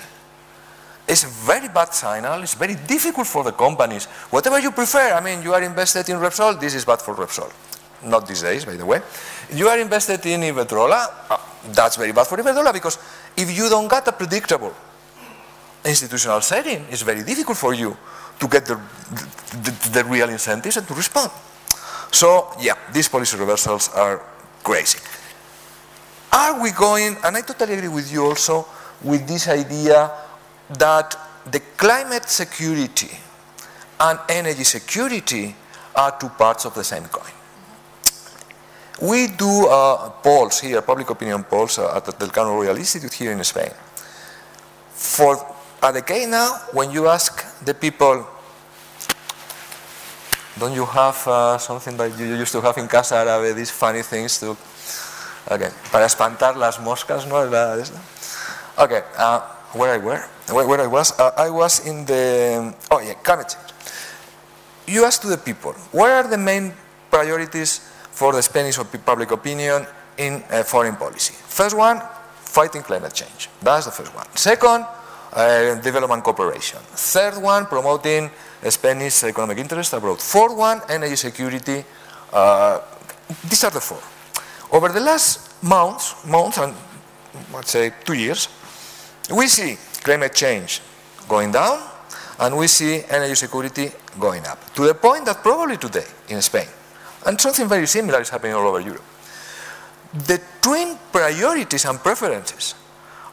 is a very bad signal. It's very difficult for the companies. Whatever you prefer, I mean, you are invested in Repsol, this is bad for Repsol. Not these days, by the way. You are invested in Iberdrola, uh, that's very bad for Iberdrola because if you don't get a predictable institutional setting, it's very difficult for you to get the, the, the real incentives and to respond. So, yeah, these policy reversals are crazy. Are we going, and I totally agree with you also, with this idea that the climate security and energy security are two parts of the same coin. We do uh, polls here, public opinion polls uh, at the Elcano Royal Institute here in Spain. For a decade now, when you ask the people, don't you have uh, something that you used to have in Casa Árabe, these funny things to, okay, para espantar las moscas, ¿no? Okay, uh, where I were, where, where I was, uh, I was in the, oh yeah, climate change. You ask to the people, what are the main priorities for the Spanish public opinion in uh, foreign policy? First one, fighting climate change. That's the first one. Second, uh, development cooperation. Third one, promoting Spanish economic interest abroad. Fourth one, energy security. Uh, these are the four. Over the last months, months and let's say two years, we see climate change going down and we see energy security going up. To the point that probably today in Spain, and something very similar is happening all over Europe, the twin priorities and preferences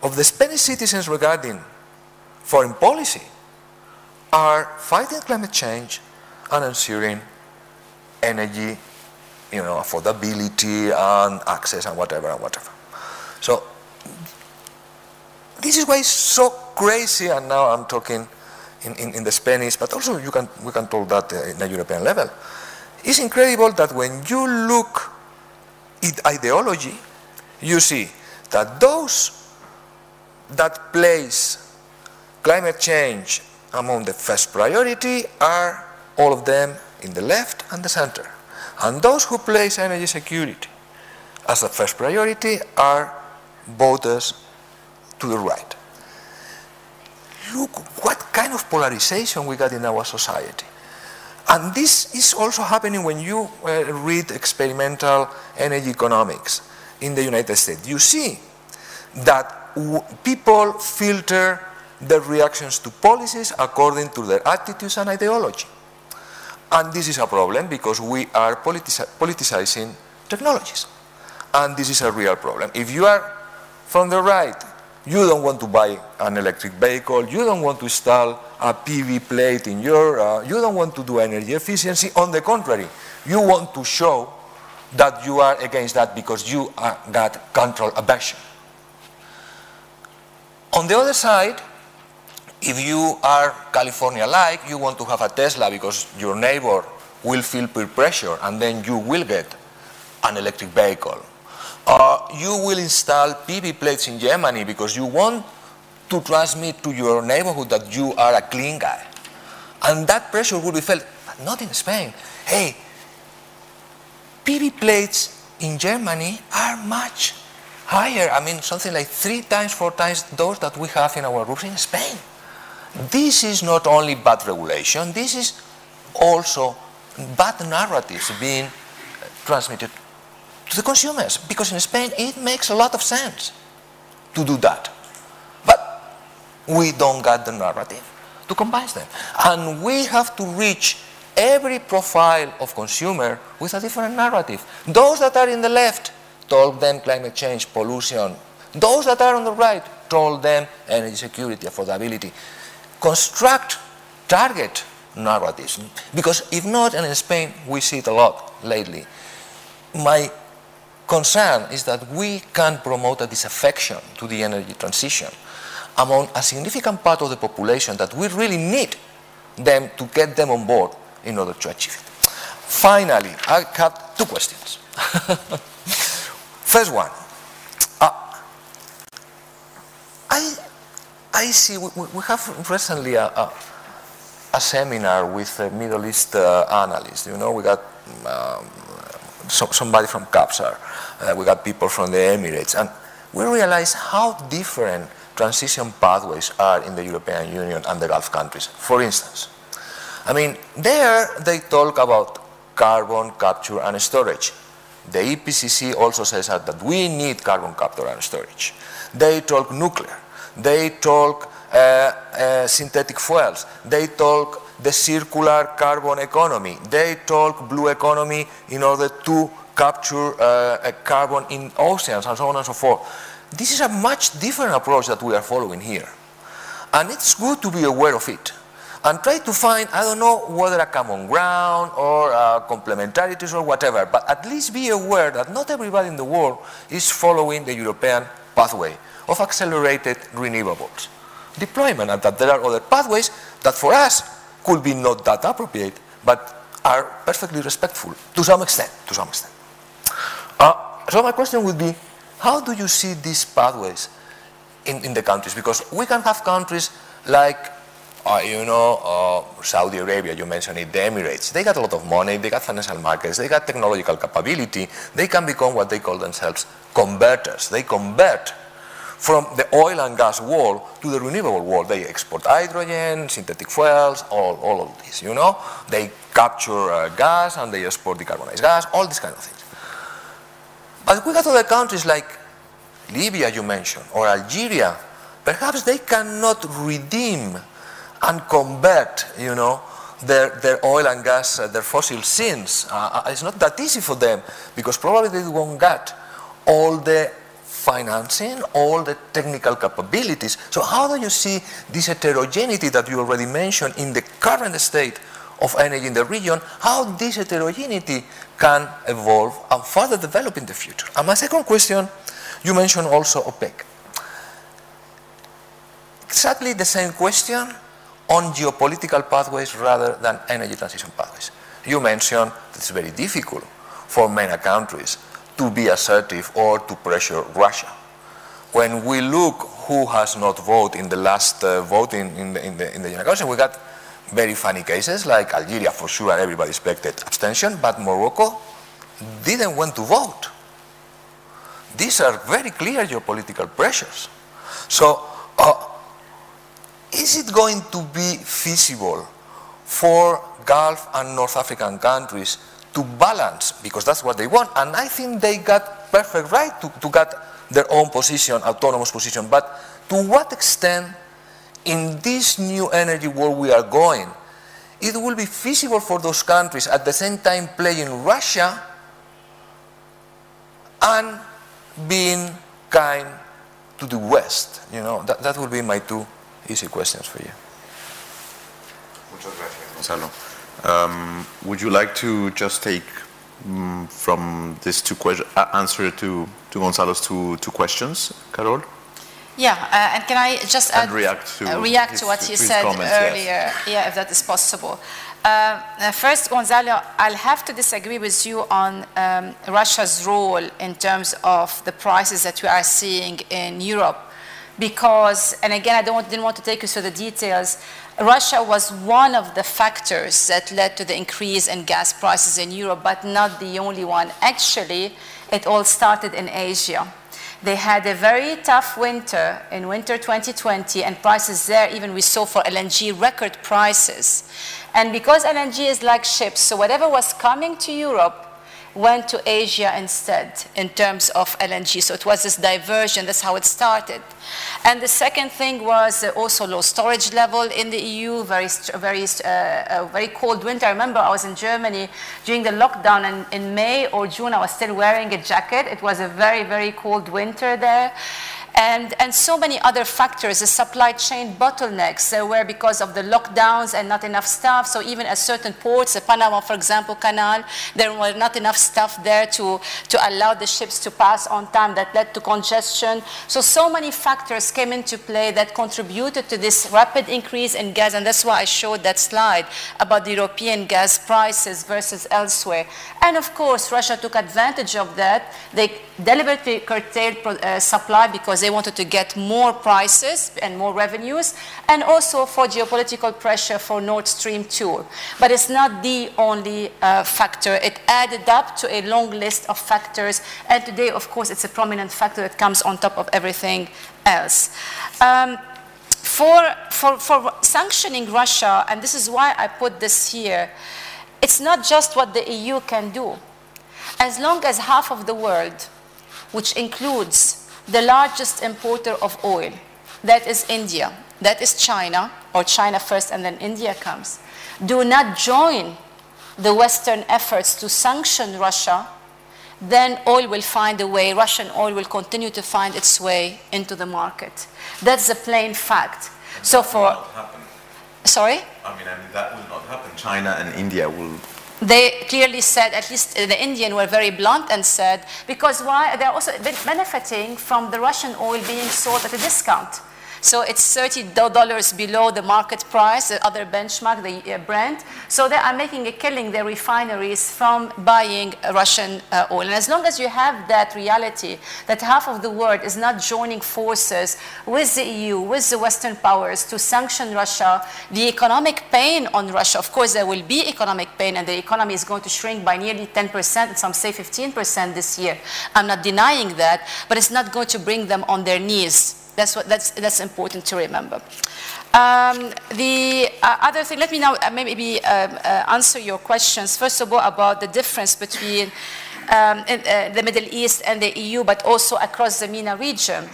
of the Spanish citizens regarding foreign policy are fighting climate change and ensuring energy, you know, affordability and access and whatever and whatever. So this is why it's so crazy, and now I'm talking in, in, in the Spanish, but also you can, we can talk that uh, in a European level. It's incredible that when you look at ideology, you see that those that place climate change among the first priority are all of them in the left and the center. And those who place energy security as the first priority are voters to the right. Look what kind of polarization we got in our society. And this is also happening when you uh, read experimental energy economics in the United States. You see that people filter their reactions to policies according to their attitudes and ideology. And this is a problem because we are politici politicizing technologies. And this is a real problem. If you are from the right, you don't want to buy an electric vehicle, you don't want to install a PV plate in your, uh, you don't want to do energy efficiency. On the contrary, you want to show that you are against that because you are, got control aversion. On the other side, if you are California-like, you want to have a Tesla because your neighbor will feel peer pressure and then you will get an electric vehicle. Uh, you will install PV plates in Germany because you want to transmit to your neighborhood that you are a clean guy. And that pressure will be felt, but not in Spain. Hey, PV plates in Germany are much higher. I mean, something like three times, four times those that we have in our roofs in Spain. This is not only bad regulation, this is also bad narratives being transmitted to the consumers because in Spain it makes a lot of sense to do that. But we don't get the narrative to combine them. And we have to reach every profile of consumer with a different narrative. Those that are in the left told them climate change, pollution. Those that are on the right told them energy security, affordability. Construct target narratives. Because if not, and in Spain we see it a lot lately, my concern is that we can promote a disaffection to the energy transition among a significant part of the population that we really need them to get them on board in order to achieve it. Finally, I have two questions. First one, uh, I, I see, we, we have recently a, a, a seminar with a Middle East uh, analysts. You know, we got um, so, somebody from Qatar, uh, we got people from the Emirates, and we realize how different transition pathways are in the European Union and the Gulf countries. For instance, I mean, there they talk about carbon capture and storage. The IPCC also says that we need carbon capture and storage. They talk nuclear. They talk uh, uh, synthetic fuels. They talk the circular carbon economy. They talk blue economy in order to capture uh, carbon in oceans and so on and so forth. This is a much different approach that we are following here. And it's good to be aware of it and try to find, I don't know whether a common ground or complementarities or whatever, but at least be aware that not everybody in the world is following the European pathway of accelerated renewables deployment and that there are other pathways that for us could be not that appropriate, but are perfectly respectful to some extent, to some extent. Uh, so my question would be, how do you see these pathways in, in the countries? Because we can have countries like uh, you know, uh, Saudi Arabia, you mentioned it, the Emirates, they got a lot of money, they got financial markets, they got technological capability, they can become what they call themselves converters. They convert from the oil and gas world to the renewable world. They export hydrogen, synthetic fuels, all, all of this, you know. They capture uh, gas and they export decarbonized gas, all these kind of things. But we got other countries like Libya, you mentioned, or Algeria, perhaps they cannot redeem and convert, you know, their, their oil and gas, uh, their fossil sins. Uh, uh, it's not that easy for them because probably they won't get all the financing, all the technical capabilities. So how do you see this heterogeneity that you already mentioned in the current state of energy in the region, how this heterogeneity can evolve and further develop in the future? And my second question, you mentioned also OPEC. Exactly the same question, on geopolitical pathways rather than energy transition pathways. You mentioned that it's very difficult for many countries to be assertive or to pressure Russia. When we look who has not voted in the last uh, vote in, in, the, in, the, in the General Council, we got very funny cases like Algeria, for sure, and everybody expected abstention, but Morocco didn't want to vote. These are very clear geopolitical pressures. So, uh, is it going to be feasible for Gulf and North African countries to balance, because that's what they want, and I think they got perfect right to, to get their own position, autonomous position, but to what extent in this new energy world we are going, it will be feasible for those countries at the same time playing Russia and being kind to the West? You know, that, that would be my two easy questions for you. Muchas gracias, Gonzalo. Um, would you like to just take mm, from these two questions, uh, answer to, to Gonzalo's two, two questions, Carole? Yeah, uh, and can I just add, react to uh, react his- to what his said comments, yes. earlier? Yeah, if that is possible. Uh, uh, first, Gonzalo, I'll have to disagree with you on um, Russia's role in terms of the prices that we are seeing in Europe. Because, and again, I don't didn't want to take you through the details, Russia was one of the factors that led to the increase in gas prices in Europe, but not the only one. Actually, it all started in Asia. They had a very tough winter in winter 2020, and prices there, even we saw for LNG, record prices. And because LNG is like ships, so whatever was coming to Europe went to Asia instead in terms of LNG. So it was this diversion, that's how it started. And the second thing was uh, also low storage level in the EU, very, very, uh, uh, very cold winter. I remember I was in Germany during the lockdown and in May or June, I was still wearing a jacket. It was a very, very cold winter there. And, and so many other factors, the supply chain bottlenecks uh, were because of the lockdowns and not enough staff. So even at certain ports, the Panama, for example, canal, there were not enough staff there to, to allow the ships to pass on time. That led to congestion. So, so many factors came into play that contributed to this rapid increase in gas. And that's why I showed that slide about the European gas prices versus elsewhere. And of course, Russia took advantage of that. They deliberately curtailed uh, supply because they wanted to get more prices and more revenues, and also for geopolitical pressure for Nord Stream 2. But it's not the only uh, factor. It added up to a long list of factors, and today, of course, it's a prominent factor that comes on top of everything else. Um, for, for, for sanctioning Russia, and this is why I put this here, it's not just what the EU can do. As long as half of the world, which includes the largest importer of oil, that is India, that is China, or China first and then India comes, do not join the Western efforts to sanction Russia, then oil will find a way, Russian oil will continue to find its way into the market. That's a plain fact. So for, happen. sorry? I mean, I mean, that will not happen. China and India will. They clearly said, at least the Indian were very blunt and said, because why? They're also benefiting from the Russian oil being sold at a discount. So it's $30 below the market price, the other benchmark, the uh, Brent. So they are making a killing, the refineries, from buying Russian uh, oil. And as long as you have that reality, that half of the world is not joining forces with the EU, with the Western powers to sanction Russia, the economic pain on Russia, of course, there will be economic pain, and the economy is going to shrink by nearly 10%, and some say 15% this year. I'm not denying that, but it's not going to bring them on their knees. That's, what, that's, that's important to remember. Um, the uh, other thing, let me now uh, maybe um, uh, answer your questions. First of all, about the difference between um, in, uh, the Middle East and the EU, but also across the MENA region.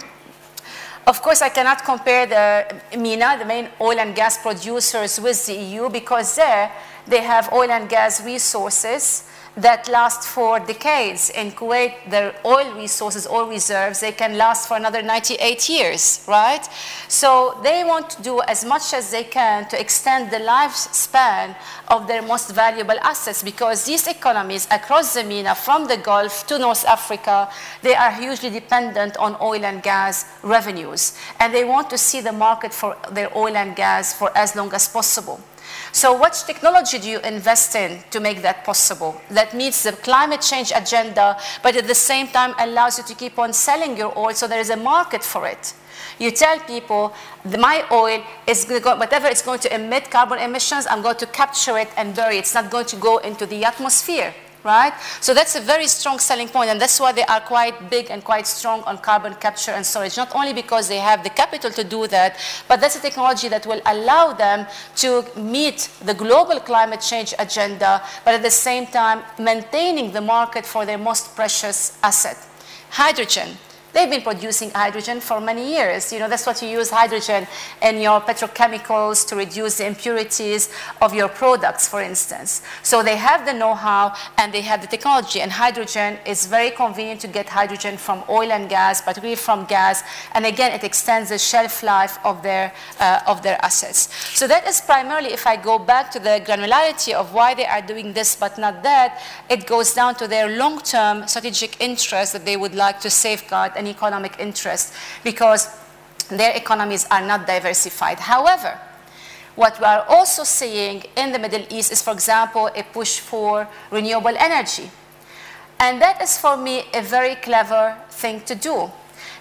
Of course, I cannot compare the MENA, the main oil and gas producers, with the EU because there they have oil and gas resources that last for decades. In Kuwait, their oil resources, oil reserves, they can last for another 98 years, right? So they want to do as much as they can to extend the lifespan of their most valuable assets because these economies across the MENA, from the Gulf to North Africa, they are hugely dependent on oil and gas revenues. And they want to see the market for their oil and gas for as long as possible. So what technology do you invest in to make that possible? That meets the climate change agenda, but at the same time allows you to keep on selling your oil so there is a market for it. You tell people, my oil is going whatever it's going to emit carbon emissions, I'm going to capture it and bury it. It's not going to go into the atmosphere, right? So that's a very strong selling point, and that's why they are quite big and quite strong on carbon capture and storage. Not only because they have the capital to do that, but that's a technology that will allow them to meet the global climate change agenda, but at the same time maintaining the market for their most precious asset. Hydrogen. They've been producing hydrogen for many years. You know, that's what you use hydrogen in your petrochemicals to reduce the impurities of your products, for instance. So they have the know-how and they have the technology. And hydrogen is very convenient to get hydrogen from oil and gas, particularly from gas. And again, it extends the shelf life of their, uh, of their assets. So that is primarily, if I go back to the granularity of why they are doing this but not that, it goes down to their long-term strategic interest that they would like to safeguard an economic interest because their economies are not diversified. However, what we are also seeing in the Middle East is, for example, a push for renewable energy. And that is, for me, a very clever thing to do.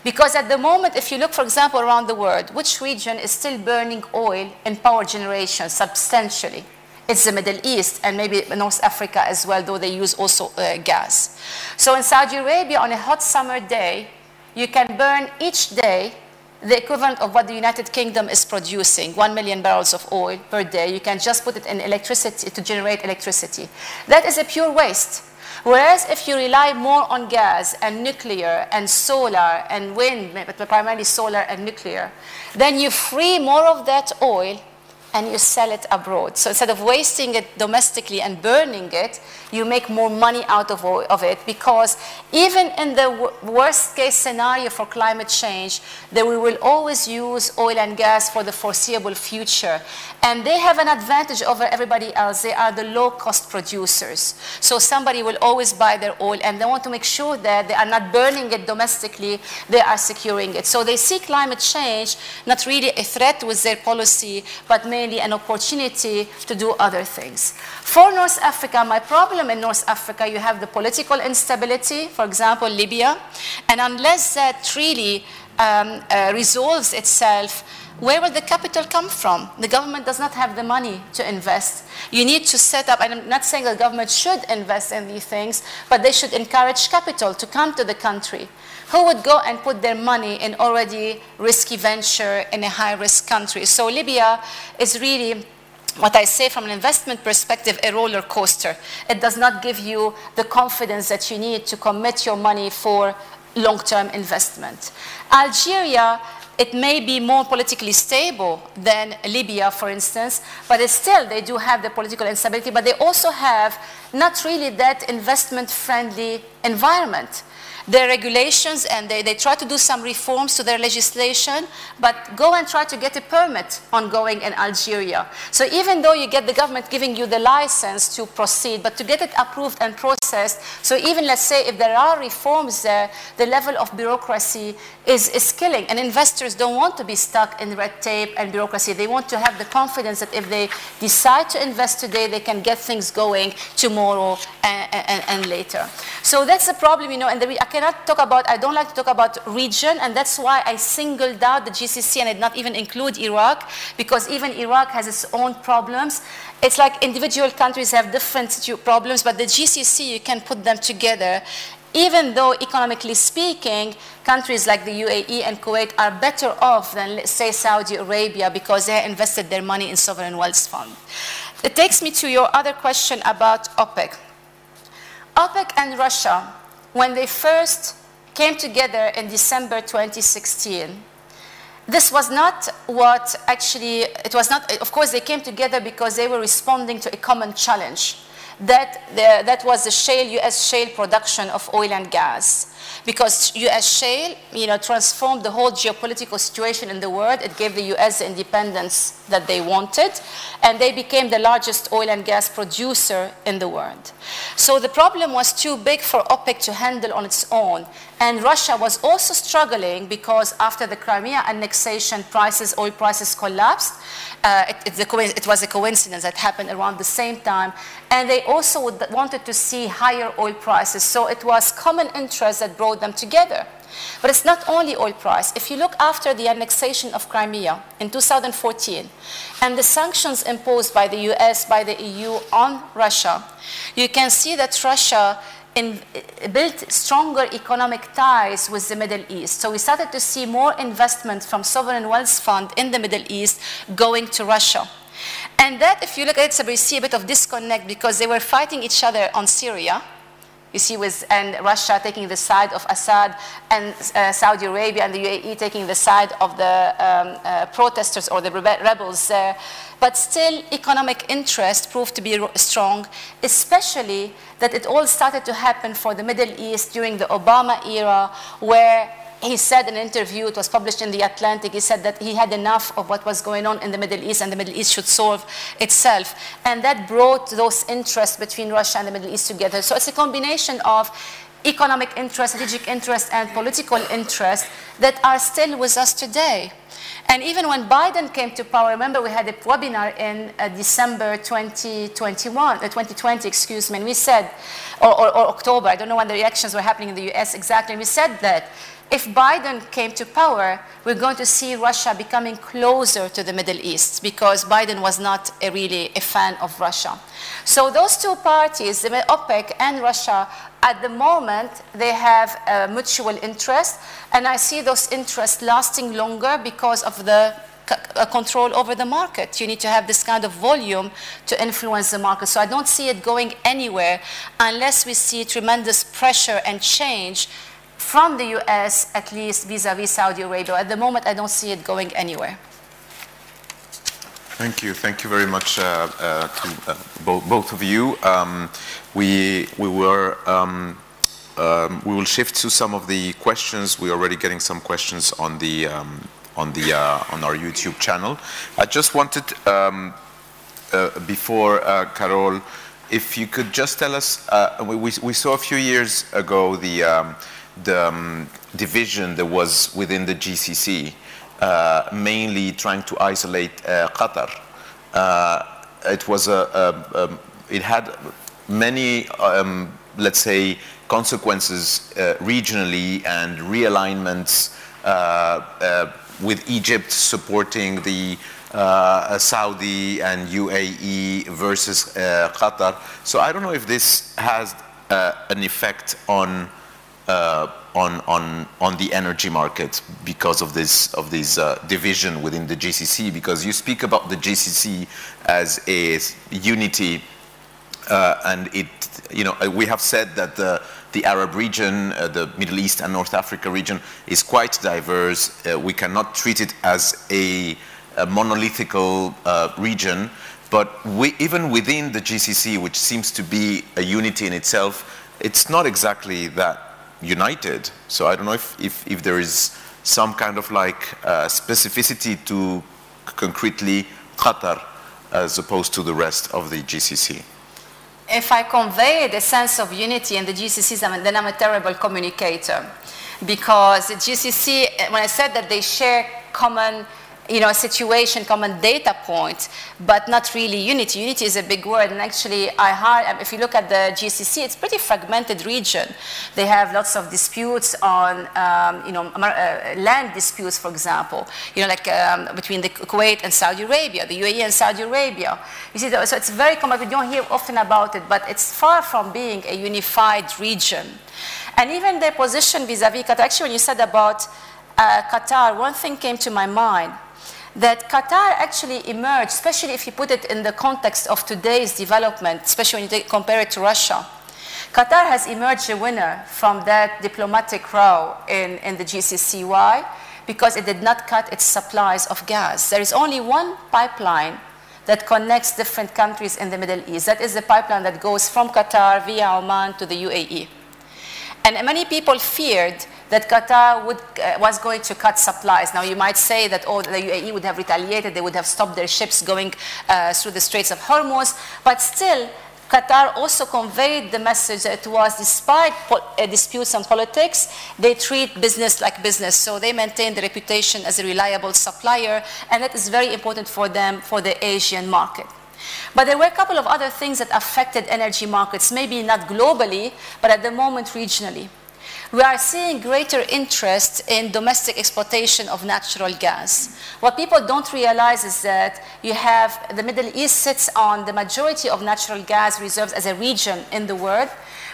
Because at the moment, if you look, for example, around the world, which region is still burning oil in power generation substantially? It's the Middle East and maybe North Africa as well, though they use also uh, gas. So in Saudi Arabia, on a hot summer day, you can burn each day the equivalent of what the United Kingdom is producing, 1 million barrels of oil per day. You can just put it in electricity to generate electricity. That is a pure waste. Whereas if you rely more on gas and nuclear and solar and wind, but primarily solar and nuclear, then you free more of that oil and you sell it abroad. So instead of wasting it domestically and burning it, you make more money out of, of it because even in the worst case scenario for climate change, that we will always use oil and gas for the foreseeable future. And they have an advantage over everybody else. They are the low cost producers. So somebody will always buy their oil and they want to make sure that they are not burning it domestically, they are securing it. So they see climate change not really a threat with their policy, but mainly an opportunity to do other things. For North Africa, my problem in North Africa, you have the political instability, for example, Libya, and unless that really um, uh, resolves itself, where will the capital come from? The government does not have the money to invest. You need to set up, and I'm not saying the government should invest in these things, but they should encourage capital to come to the country. Who would go and put their money in already risky venture in a high risk country? So Libya is really what I say from an investment perspective, a roller coaster. It does not give you the confidence that you need to commit your money for long-term investment. Algeria, it may be more politically stable than Libya, for instance, but still they do have the political instability, but they also have not really that investment-friendly environment their regulations and they, they try to do some reforms to their legislation, but go and try to get a permit ongoing in Algeria. So even though you get the government giving you the license to proceed, but to get it approved and processed, so even let's say if there are reforms there, the level of bureaucracy is, is killing. And investors don't want to be stuck in red tape and bureaucracy. They want to have the confidence that if they decide to invest today, they can get things going tomorrow and, and, and later. So that's the problem, you know, and the, cannot talk about, I don't like to talk about region, and that's why I singled out the GCC and did not even include Iraq, because even Iraq has its own problems. It's like individual countries have different problems, but the GCC, you can put them together. Even though economically speaking, countries like the UAE and Kuwait are better off than, say, Saudi Arabia because they invested their money in sovereign wealth fund. It takes me to your other question about OPEC. OPEC and Russia when they first came together in December 2016, this was not what actually, it was not, of course, they came together because they were responding to a common challenge. That, the, that was the shale, US shale production of oil and gas because U.S. shale, you know, transformed the whole geopolitical situation in the world. It gave the U.S. the independence that they wanted, and they became the largest oil and gas producer in the world. So the problem was too big for OPEC to handle on its own, and Russia was also struggling because after the Crimea annexation, prices, oil prices collapsed. Uh, it, it, it, was a coincidence that happened around the same time. And they also wanted to see higher oil prices. So it was common interest that brought them together. But it's not only oil price. If you look after the annexation of Crimea in 2014 and the sanctions imposed by the US, by the EU on Russia, you can see that Russia in, built stronger economic ties with the Middle East. So we started to see more investment from sovereign wealth fund in the Middle East going to Russia. And that, if you look at it, we see a bit of disconnect because they were fighting each other on Syria You see, with and Russia taking the side of Assad, and uh, Saudi Arabia and the UAE taking the side of the um, uh, protesters or the rebels there. But still, economic interest proved to be strong, especially that it all started to happen for the Middle East during the Obama era, where he said in an interview, it was published in The Atlantic, he said that he had enough of what was going on in the Middle East and the Middle East should solve itself. And that brought those interests between Russia and the Middle East together. So it's a combination of economic interest, strategic interest, and political interest that are still with us today. And even when Biden came to power, remember we had a webinar in uh, December 2021, uh, 2020, excuse me, and we said, or, or, or October, I don't know when the elections were happening in the US exactly, and we said that if Biden came to power, we're going to see Russia becoming closer to the Middle East because Biden was not a really a fan of Russia. So those two parties, the OPEC and Russia, at the moment, they have a mutual interest, and I see those interests lasting longer because of the c- uh, control over the market. You need to have this kind of volume to influence the market. So I don't see it going anywhere unless we see tremendous pressure and change from the US, at least vis-a-vis Saudi Arabia. At the moment, I don't see it going anywhere. Thank you. Thank you very much uh, uh, to uh, bo- both of you. Um, we we were um, um, we will shift to some of the questions. We're already getting some questions on the um, on the uh, on our YouTube channel. I just wanted um, uh, before uh, Carole, if you could just tell us. We, we we saw a few years ago the um, the um, division that was within the GCC uh, mainly trying to isolate uh, Qatar. Uh, it was a, a, a, it had many, um, let's say, consequences uh, regionally and realignments uh, uh, with Egypt supporting the Saudi and UAE versus Qatar. So I don't know if this has an effect on uh, on, on, on the energy market because of this, of this uh, division within the GCC, because you speak about the GCC as a unity, uh, and it, you know, we have said that the, the Arab region, uh, the Middle East and North Africa region is quite diverse. Uh, we cannot treat it as a, a monolithical region, but we, even within the GCC, which seems to be a unity in itself, it's not exactly that united. So I don't know if, if, if there is some kind of like uh, specificity to concretely Qatar as opposed to the rest of the GCC. If I convey the sense of unity in the GCC, then I'm a terrible communicator. Because the GCC, when I said that they share common you know, a situation, common data point, but not really unity. Unity is a big word, and actually, I heard, if you look at the GCC, it's pretty fragmented region. They have lots of disputes on, um, you know, uh, land disputes, for example, you know, like um, between the Kuwait and Saudi Arabia, the UAE and Saudi Arabia. You see, so it's very common. We don't hear often about it, but it's far from being a unified region. And even their position vis-a-vis Qatar. Actually, when you said about uh, Qatar, one thing came to my mind that Qatar actually emerged, especially if you put it in the context of today's development, especially when you compare it to Russia. Qatar has emerged a winner from that diplomatic row in, in the GCC. Why? Because it did not cut its supplies of gas. There is only one pipeline that connects different countries in the Middle East. That is the pipeline that goes from Qatar via Oman to the UAE. And many people feared that Qatar would, uh, was going to cut supplies. Now, you might say that, oh, the UAE would have retaliated, they would have stopped their ships going uh, through the Straits of Hormuz, but still, Qatar also conveyed the message that it was, despite uh, disputes on politics, they treat business like business. So they maintain the reputation as a reliable supplier, and that is very important for them for the Asian market. But there were a couple of other things that affected energy markets, maybe not globally, but at the moment regionally we are seeing greater interest in domestic exploitation of natural gas. What people don't realize is that you have the Middle East sits on the majority of natural gas reserves as a region in the world,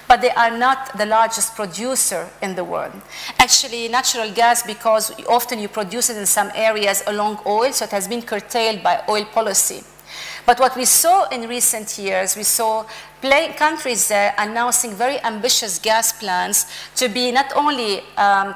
but they are not the largest producer in the world. Actually, natural gas, because often you produce it in some areas along oil, so it has been curtailed by oil policy. But what we saw in recent years, we saw countries there announcing very ambitious gas plans to be not only um,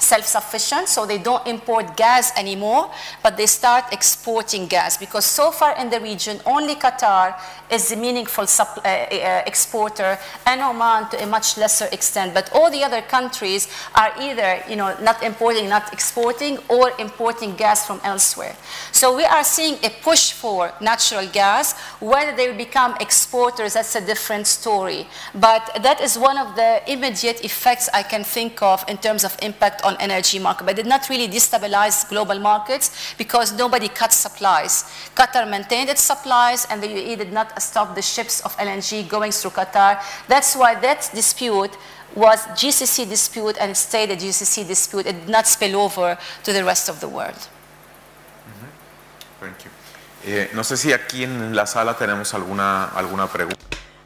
self-sufficient, so they don't import gas anymore, but they start exporting gas because so far in the region, only Qatar is the meaningful uh, uh, exporter and Oman to a much lesser extent. But all the other countries are either, you know, not importing, not exporting, or importing gas from elsewhere. So we are seeing a push for natural gas. Whether they will become exporters, that's a different story. But that is one of the immediate effects I can think of in terms of impact on energy market. But did not really destabilize global markets because nobody cut supplies. Qatar maintained its supplies and the UAE did not stop the ships of LNG going through Qatar. That's why that dispute was GCC dispute and stayed a GCC dispute. It did not spill over to the rest of the world. Thank you. Eh, no sé si aquí en la sala tenemos alguna, alguna pregunta.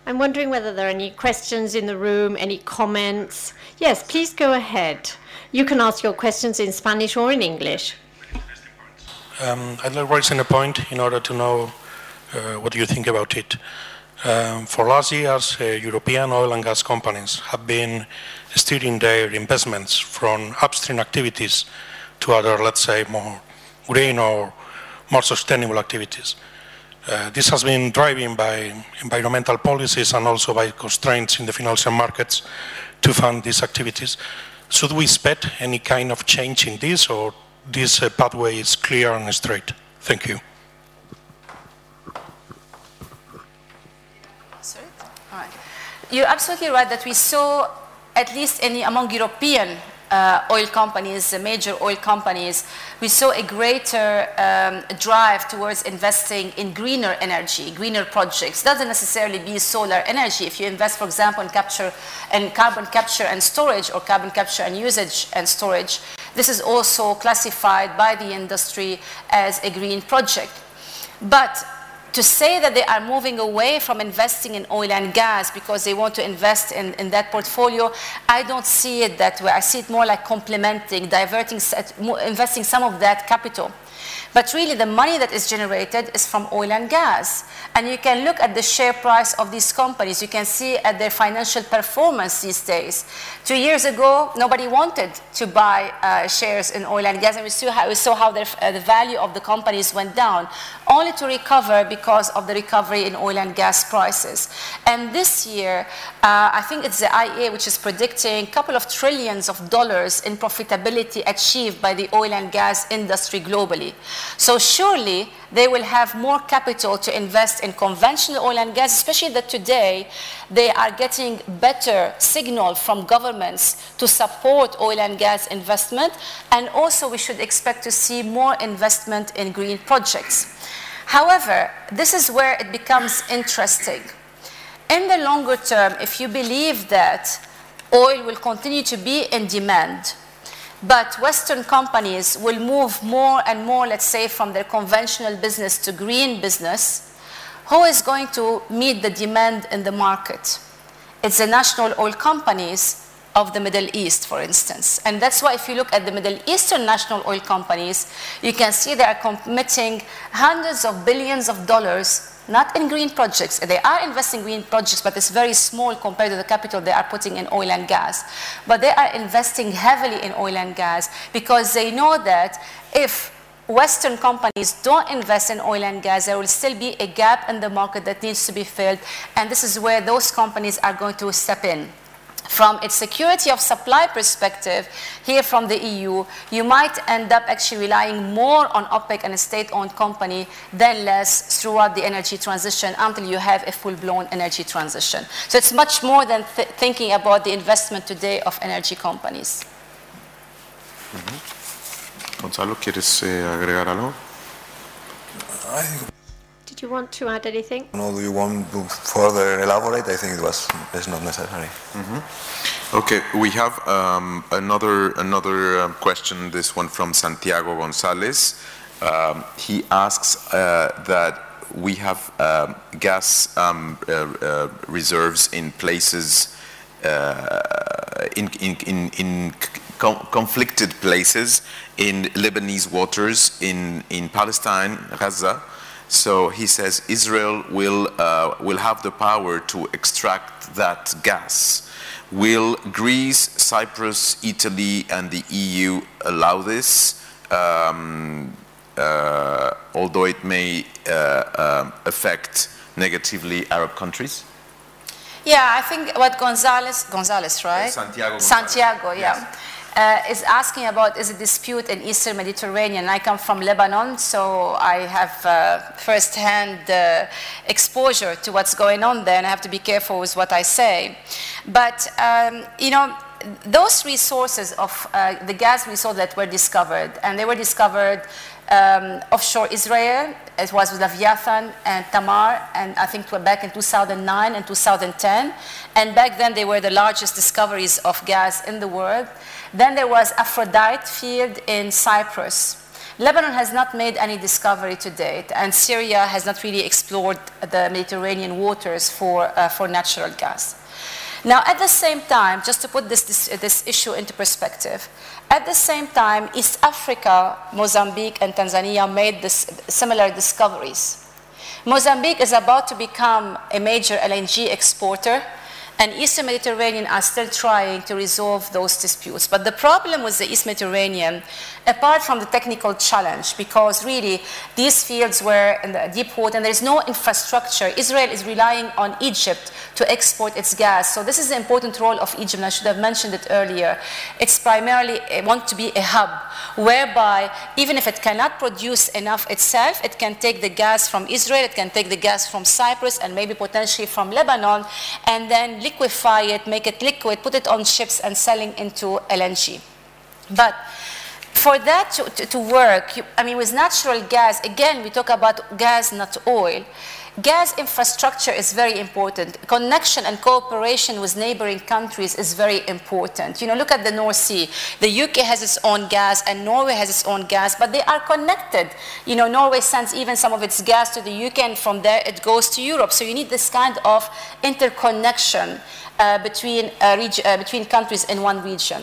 I'm wondering whether there are any questions in the room, any comments. Yes, please go ahead. You can ask your questions in Spanish or in English. Um, I'd like to raise a point in order to know uh, what you think about it? Um, for last years, uh, European oil and gas companies have been steering their investments from upstream activities to other, let's say, more green or more sustainable activities. Uh, this has been driven by environmental policies and also by constraints in the financial markets to fund these activities. Should we expect any kind of change in this, or this uh, pathway is clear and straight? Thank you. You're absolutely right that we saw, at least in among European uh, oil companies, the major oil companies, we saw a greater um, drive towards investing in greener energy, greener projects. Doesn't necessarily be solar energy. If you invest, for example, in capture and carbon capture and storage, or carbon capture and usage and storage, this is also classified by the industry as a green project. But to say that they are moving away from investing in oil and gas because they want to invest in, in that portfolio, I don't see it that way. I see it more like complementing, diverting, investing some of that capital. But really, the money that is generated is from oil and gas. And you can look at the share price of these companies. You can see at their financial performance these days. Two years ago, nobody wanted to buy uh, shares in oil and gas, and we saw how, we saw how their, uh, the value of the companies went down, only to recover because of the recovery in oil and gas prices. And this year, uh, I think it's the IEA which is predicting a couple of trillions of dollars in profitability achieved by the oil and gas industry globally. So surely they will have more capital to invest in conventional oil and gas, especially that today they are getting better signal from governments to support oil and gas investment. And also we should expect to see more investment in green projects. However, this is where it becomes interesting. In the longer term, if you believe that oil will continue to be in demand, but Western companies will move more and more, let's say, from their conventional business to green business. Who is going to meet the demand in the market? It's the national oil companies of the Middle East, for instance. And that's why if you look at the Middle Eastern national oil companies, you can see they are committing hundreds of billions of dollars not in green projects. They are investing in green projects, but it's very small compared to the capital they are putting in oil and gas. But they are investing heavily in oil and gas because they know that if Western companies don't invest in oil and gas, there will still be a gap in the market that needs to be filled. And this is where those companies are going to step in from its security of supply perspective, here from the EU, you might end up actually relying more on OPEC and a state-owned company than less throughout the energy transition until you have a full-blown energy transition. So it's much more than th thinking about the investment today of energy companies. Mm -hmm. Gonzalo, ¿quieres eh, agregar algo? Did you want to add anything? No, do you want to further elaborate? I think it was it's not necessary. Mm -hmm. Okay, we have um, another another um, question. This one from Santiago Gonzalez. Um, he asks uh, that we have um, gas um, uh, uh, reserves in places uh, in in in, in conflicted places in Lebanese waters in in Palestine, Gaza So he says Israel will, uh, will have the power to extract that gas. Will Greece, Cyprus, Italy, and the EU allow this? Um, uh, although it may uh, um, affect negatively Arab countries? Yeah, I think what Gonzalez, Gonzalez, right? Santiago Gonzalez. Santiago, yeah. Uh, is asking about is a dispute in Eastern Mediterranean. I come from Lebanon, so I have uh, first-hand uh, exposure to what's going on there, and I have to be careful with what I say. But um, you know, those resources of uh, the gas resources that were discovered, and they were discovered um, offshore Israel. It was with Leviathan and Tamar, and I think back in 2009 and 2010. And back then, they were the largest discoveries of gas in the world. Then there was Aphrodite field in Cyprus. Lebanon has not made any discovery to date, and Syria has not really explored the Mediterranean waters for, uh, for natural gas. Now, at the same time, just to put this, this, this, issue into perspective, at the same time, East Africa, Mozambique, and Tanzania made this, similar discoveries. Mozambique is about to become a major LNG exporter and Eastern Mediterranean are still trying to resolve those disputes. But the problem with the East Mediterranean, apart from the technical challenge, because really these fields were in the deep water and there is no infrastructure, Israel is relying on Egypt to export its gas. So this is the important role of Egypt, and I should have mentioned it earlier. It's primarily it want to be a hub whereby even if it cannot produce enough itself, it can take the gas from Israel, it can take the gas from Cyprus, and maybe potentially from Lebanon, and then liquefy it, make it liquid, put it on ships and selling into LNG. But for that to, to, to work, you, I mean, with natural gas, again, we talk about gas, not oil. Gas infrastructure is very important. Connection and cooperation with neighboring countries is very important. You know, look at the North Sea. The UK has its own gas and Norway has its own gas, but they are connected. You know, Norway sends even some of its gas to the UK and from there it goes to Europe. So you need this kind of interconnection uh, between, uh, uh, between countries in one region.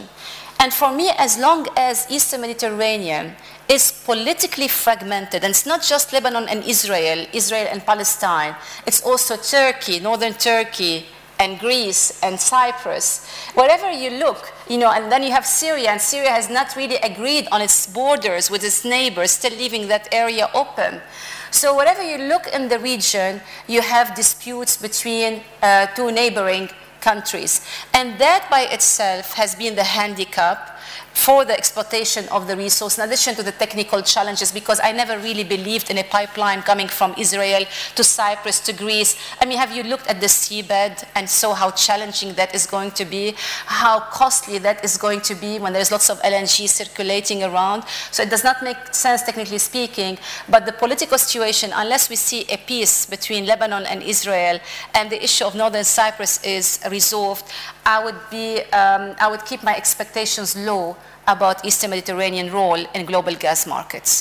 And for me, as long as Eastern Mediterranean is politically fragmented. And it's not just Lebanon and Israel, Israel and Palestine. It's also Turkey, northern Turkey, and Greece and Cyprus. Wherever you look, you know, and then you have Syria, and Syria has not really agreed on its borders with its neighbors, still leaving that area open. So wherever you look in the region, you have disputes between uh, two neighboring countries. And that by itself has been the handicap for the exploitation of the resource, in addition to the technical challenges, because I never really believed in a pipeline coming from Israel to Cyprus to Greece. I mean, have you looked at the seabed and saw how challenging that is going to be, how costly that is going to be when there's lots of LNG circulating around? So it does not make sense, technically speaking, but the political situation, unless we see a peace between Lebanon and Israel and the issue of northern Cyprus is resolved, I would, be, um, I would keep my expectations low about Eastern Mediterranean role in global gas markets.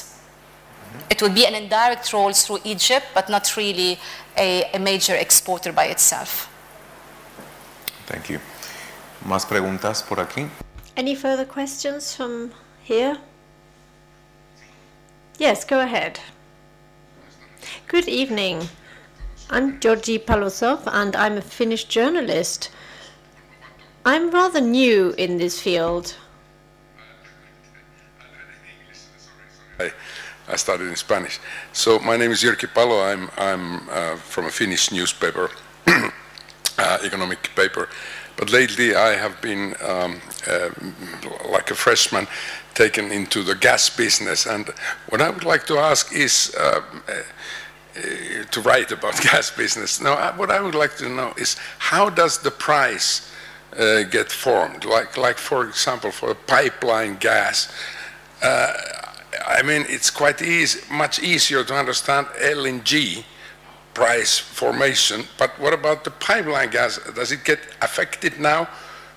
It would be an indirect role through Egypt, but not really a, a major exporter by itself. Thank you. ¿Más preguntas por aquí? Any further questions from here? Yes, go ahead. Good evening. I'm Georgi Palosov, and I'm a Finnish journalist. I'm rather new in this field. I, I started in Spanish. So my name is Jyrki Palo. I'm, I'm uh, from a Finnish newspaper, uh, economic paper. But lately I have been, um, uh, like a freshman, taken into the gas business. And what I would like to ask is uh, uh, to write about gas business. Now, what I would like to know is how does the price uh, get formed? Like, like, for example, for a pipeline gas, uh, I mean, it's quite easy, much easier to understand LNG price formation, but what about the pipeline gas? Does it get affected now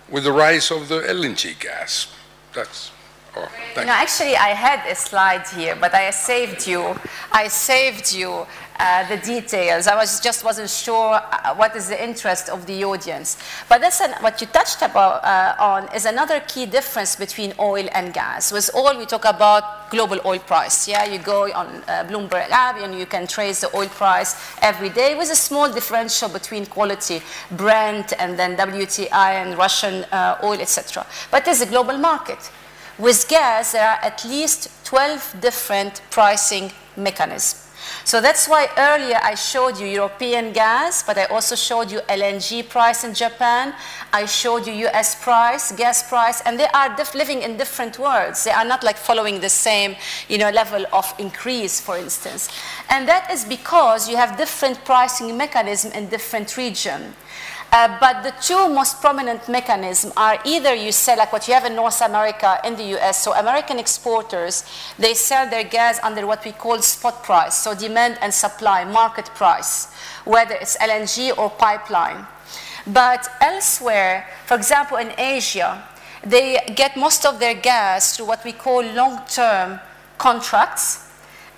with the rise of the LNG gas? That's Oh, actually, I had a slide here, but I saved you. I saved you uh, the details. I was just wasn't sure uh, what is the interest of the audience. But that's an, what you touched about, uh, on is another key difference between oil and gas. With oil, we talk about global oil price. Yeah, you go on uh, Bloomberg app and you can trace the oil price every day with a small differential between quality Brent and then WTI and Russian uh, oil, etc. But there's a global market. With gas, there are at least 12 different pricing mechanisms. So that's why earlier I showed you European gas, but I also showed you LNG price in Japan. I showed you US price, gas price, and they are living in different worlds. They are not like following the same you know, level of increase, for instance. And that is because you have different pricing mechanism in different regions. Uh, but the two most prominent mechanisms are either you sell, like what you have in North America, in the US, so American exporters, they sell their gas under what we call spot price, so demand and supply, market price, whether it's LNG or pipeline. But elsewhere, for example, in Asia, they get most of their gas through what we call long-term contracts.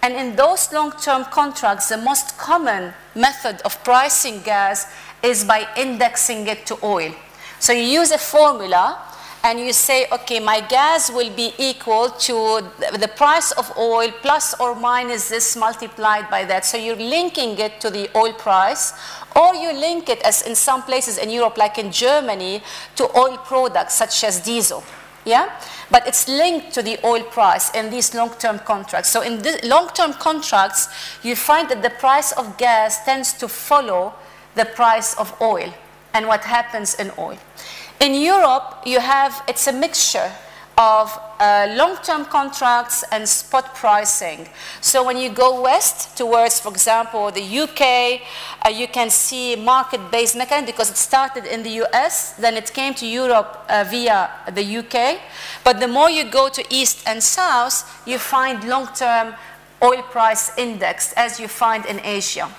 And in those long-term contracts, the most common method of pricing gas is by indexing it to oil. So you use a formula and you say, okay, my gas will be equal to the price of oil plus or minus this multiplied by that. So you're linking it to the oil price, or you link it, as in some places in Europe, like in Germany, to oil products such as diesel. Yeah? But it's linked to the oil price in these long-term contracts. So in long-term contracts, you find that the price of gas tends to follow the price of oil and what happens in oil. In Europe, you have, it's a mixture of uh, long-term contracts and spot pricing. So when you go west towards, for example, the UK, uh, you can see market-based mechanism because it started in the US, then it came to Europe uh, via the UK. But the more you go to east and south, you find long-term oil price index as you find in Asia.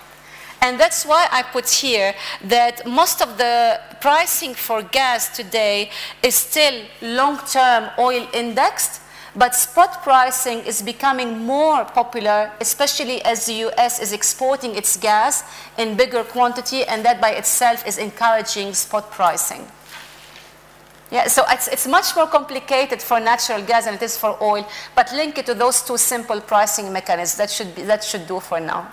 And that's why I put here that most of the pricing for gas today is still long-term oil indexed, but spot pricing is becoming more popular, especially as the US is exporting its gas in bigger quantity, and that by itself is encouraging spot pricing. Yeah, so it's, it's much more complicated for natural gas than it is for oil, but link it to those two simple pricing mechanisms. That should, be, that should do for now.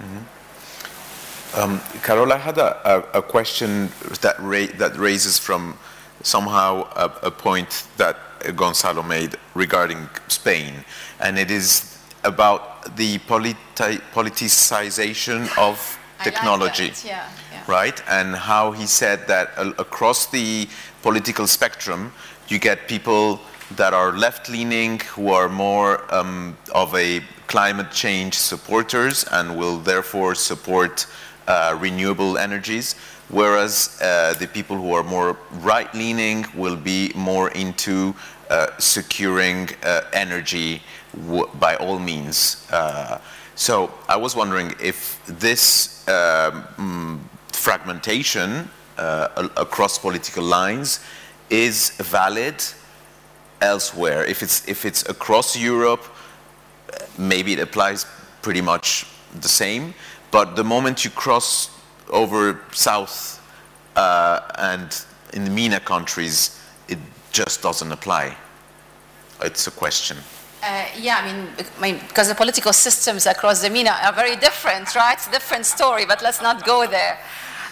Mm-hmm. Um, Carole, I had a, a, a question that, ra that raises from somehow a, a, point that Gonzalo made regarding Spain, and it is about the politi politicization of technology, like yeah, yeah. right? And how he said that across the political spectrum, you get people that are left-leaning who are more um, of a climate change supporters and will therefore support uh, renewable energies, whereas uh, the people who are more right-leaning will be more into uh, securing uh, energy by all means. Uh, so I was wondering if this um, fragmentation uh, across political lines is valid elsewhere. If it's, if it's across Europe, maybe it applies pretty much the same. But the moment you cross over south uh, and in the MENA countries, it just doesn't apply. It's a question. Uh, yeah, I mean, because the political systems across the MENA are very different, right? It's a different story, but let's not go there.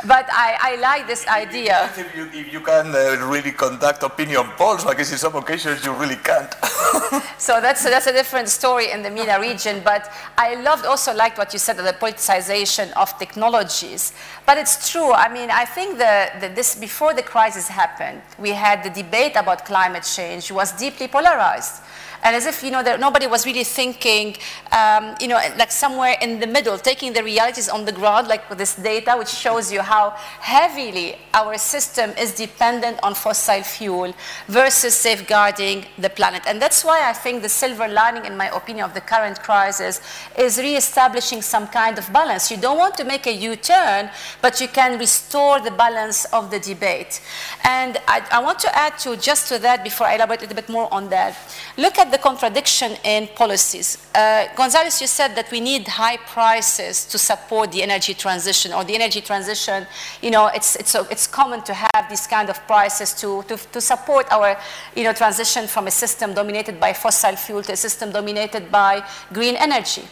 But I, I like this idea. If you, if you can uh, really conduct opinion polls, I guess in some occasions you really can't. so that's, that's a different story in the MENA region. But I loved also liked what you said of the politicization of technologies. But it's true. I mean, I think that this before the crisis happened, we had the debate about climate change was deeply polarized and as if you know that nobody was really thinking, um, you know, like somewhere in the middle, taking the realities on the ground, like with this data, which shows you how heavily our system is dependent on fossil fuel versus safeguarding the planet. And that's why I think the silver lining, in my opinion, of the current crisis is re-establishing some kind of balance. You don't want to make a U-turn, but you can restore the balance of the debate. And I, I want to add to just to that before I elaborate a little bit more on that. Look at the contradiction in policies. Uh, Gonzalez, you said that we need high prices to support the energy transition, or the energy transition, you know, it's, it's, it's common to have these kind of prices to, to, to support our, you know, transition from a system dominated by fossil fuel to a system dominated by green energy.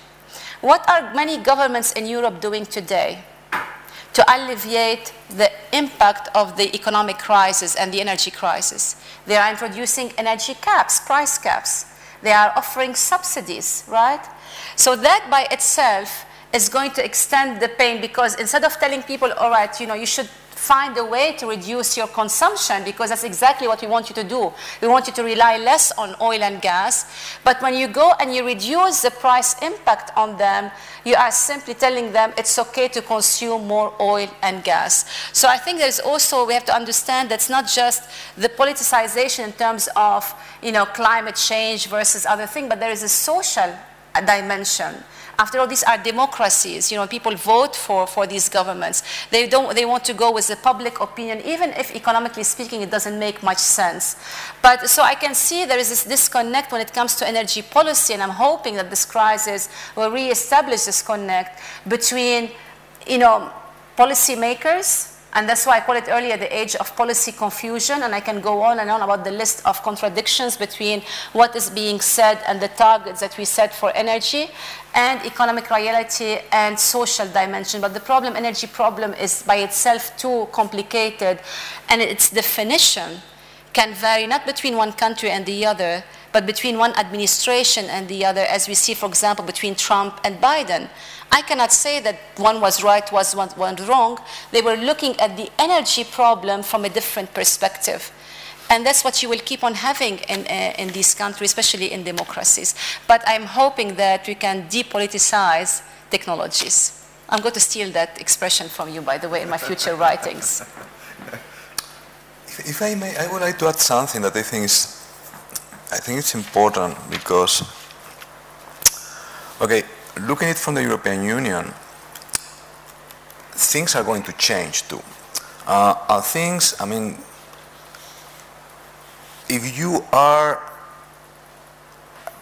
What are many governments in Europe doing today? to alleviate the impact of the economic crisis and the energy crisis. They are introducing energy caps, price caps. They are offering subsidies, right? So that by itself is going to extend the pain because instead of telling people, all right, you know, you should find a way to reduce your consumption because that's exactly what we want you to do. We want you to rely less on oil and gas. But when you go and you reduce the price impact on them, you are simply telling them it's okay to consume more oil and gas. So I think there's also, we have to understand that's not just the politicization in terms of, you know, climate change versus other things, but there is a social dimension after all, these are democracies. You know, people vote for, for these governments. They, don't, they want to go with the public opinion, even if economically speaking it doesn't make much sense. But so I can see there is this disconnect when it comes to energy policy, and I'm hoping that this crisis will reestablish this connect between, you know, policymakers and that's why I call it earlier the age of policy confusion. And I can go on and on about the list of contradictions between what is being said and the targets that we set for energy and economic reality and social dimension. But the problem, energy problem, is by itself too complicated. And its definition can vary not between one country and the other, but between one administration and the other, as we see, for example, between Trump and Biden. I cannot say that one was right, was one, one wrong. They were looking at the energy problem from a different perspective. And that's what you will keep on having in, uh, in these countries, especially in democracies. But I'm hoping that we can depoliticize technologies. I'm going to steal that expression from you, by the way, in my future writings. If I may, I would like to add something that I think is, I think it's important because, okay, looking at it from the European Union, things are going to change too. Uh, things, I mean, if you are,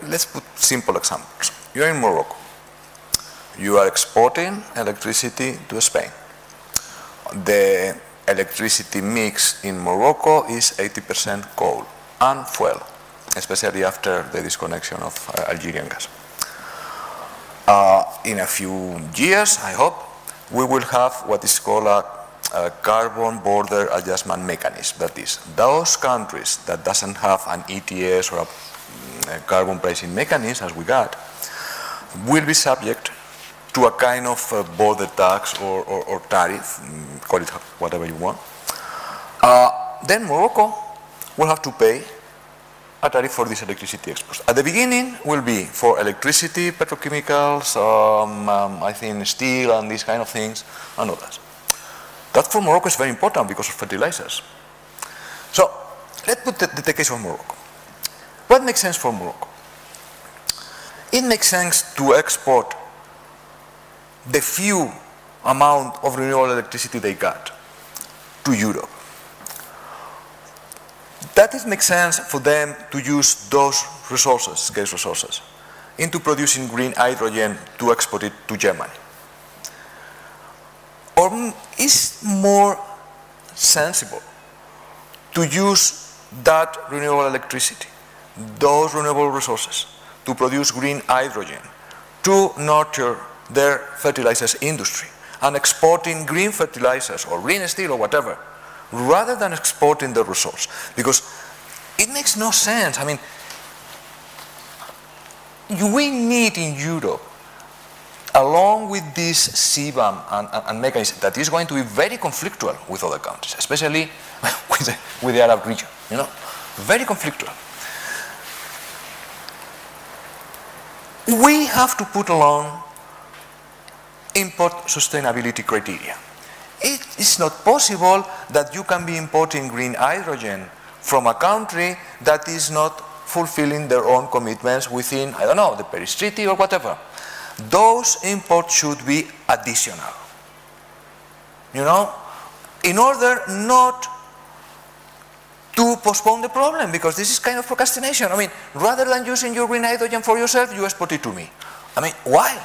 let's put simple examples. You're in Morocco. You are exporting electricity to Spain. The electricity mix in Morocco is 80% coal and fuel, especially after the disconnection of uh, Algerian gas. Uh, in a few years, I hope, we will have what is called a, a, carbon border adjustment mechanism. That is, those countries that doesn't have an ETS or a, a carbon pricing mechanism, as we got, will be subject to a kind of uh, border tax or, or, or, tariff, mm, call it whatever you want. Uh, then Morocco will have to pay a tariff for these electricity exports. At the beginning will be for electricity, petrochemicals, um, um, I think steel and these kind of things and others. That for Morocco is very important because of fertilizers. So let's put the, the case of Morocco. What makes sense for Morocco? It makes sense to export the few amount of renewable electricity they got to Europe that it makes sense for them to use those resources, scarce resources, into producing green hydrogen to export it to Germany. Or is more sensible to use that renewable electricity, those renewable resources, to produce green hydrogen, to nurture their fertilizers industry, and exporting green fertilizers or green steel or whatever rather than exporting the resource. Because it makes no sense. I mean, we need in Europe, along with this CBAM and, and, and, mechanism that is going to be very conflictual with other countries, especially with the, with the Arab region, you know, very conflictual. We have to put along import sustainability criteria. It is not possible that you can be importing green hydrogen from a country that is not fulfilling their own commitments within, I don't know, the Paris Treaty or whatever. Those imports should be additional. You know, in order not to postpone the problem because this is kind of procrastination. I mean, rather than using your green hydrogen for yourself, you export it to me. I mean, why?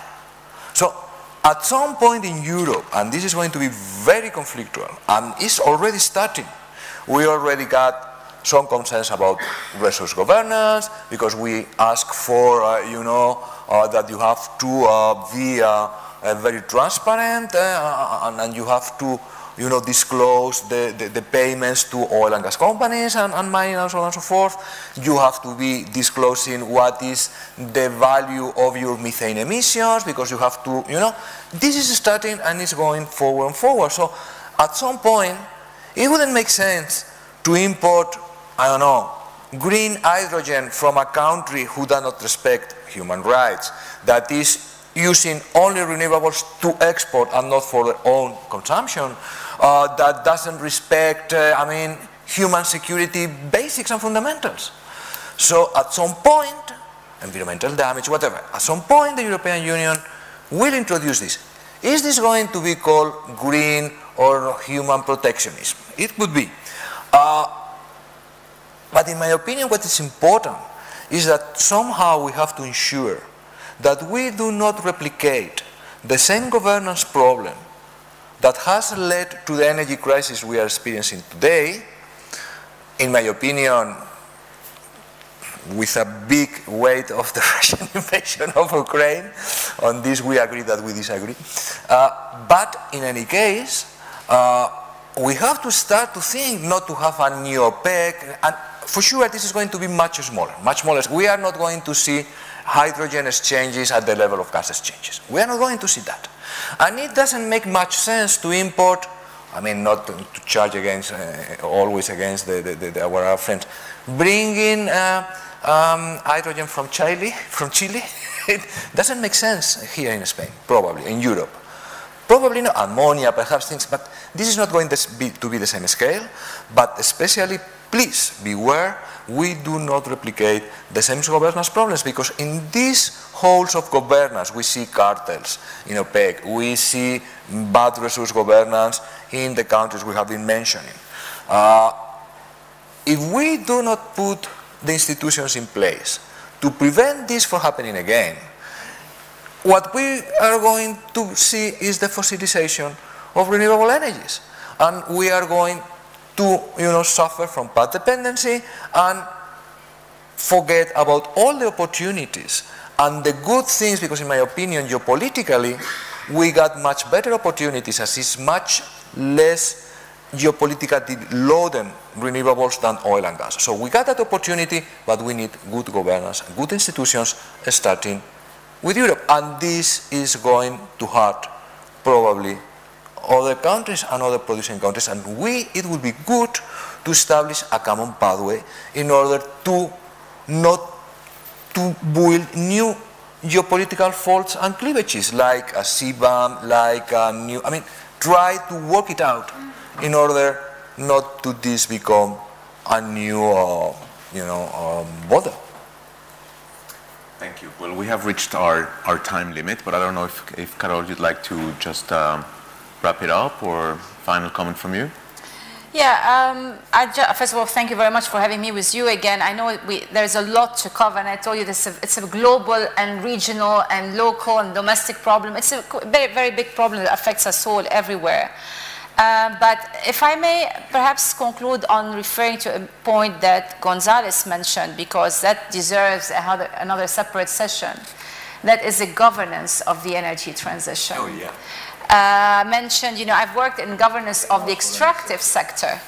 So at some point in Europe, and this is going to be very conflictual, and it's already starting, we already got some concerns about resource governance because we ask for, uh, you know, uh, that you have to uh, be uh, uh, very transparent uh, and, and, you have to, you know, disclose the, the, the, payments to oil and gas companies and, and mining and so on and so forth. You have to be disclosing what is the value of your methane emissions because you have to, you know, this is starting and it's going forward and forward. So at some point, it wouldn't make sense to import I don't know, green hydrogen from a country who does not respect human rights, that is using only renewables to export and not for their own consumption, uh, that doesn't respect, uh, I mean, human security basics and fundamentals. So at some point, environmental damage, whatever, at some point the European Union will introduce this. Is this going to be called green or human protectionism? It could be. Uh, but in my opinion, what is important is that somehow we have to ensure that we do not replicate the same governance problem that has led to the energy crisis we are experiencing today, in my opinion, with a big weight of the Russian invasion of Ukraine. On this, we agree that we disagree. Uh, but in any case, uh, we have to start to think not to have a new OPEC. And for sure, this is going to be much smaller, much smaller. We are not going to see hydrogen exchanges at the level of gas exchanges. We are not going to see that. And it doesn't make much sense to import, I mean, not to, charge against, uh, always against the, the, the, our friends, bringing uh, um, hydrogen from Chile, from Chile, it doesn't make sense here in Spain, probably, in Europe. Probably not. Ammonia, perhaps things, but this is not going to be, to be the same scale, but especially Please beware, we do not replicate the same governance problems because in these holes of governance we see cartels in OPEC, we see bad resource governance in the countries we have been mentioning. Uh, if we do not put the institutions in place to prevent this from happening again, what we are going to see is the fossilization of renewable energies. And we are going to you know, suffer from path dependency and forget about all the opportunities and the good things because in my opinion geopolitically we got much better opportunities as it's much less geopolitically loaded renewables than oil and gas. So we got that opportunity, but we need good governance, good institutions, starting with Europe. And this is going to hurt probably other countries and other producing countries. And we, it would be good to establish a common pathway in order to not to build new geopolitical faults and cleavages like a CBAM, like a new, I mean, try to work it out in order not to this become a new, uh, you know, um, border. Thank you. Well, we have reached our, our time limit, but I don't know if, if Carole, you'd like to just um, wrap it up or final comment from you? Yeah, um, first of all, thank you very much for having me with you again. I know we, there's a lot to cover, and I told you this, it's a global and regional and local and domestic problem. It's a very, very big problem that affects us all everywhere. Uh, but if I may perhaps conclude on referring to a point that Gonzalez mentioned, because that deserves another, another separate session, that is the governance of the energy transition. Oh, yeah uh, mentioned, you know, I've worked in governance of the extractive sector.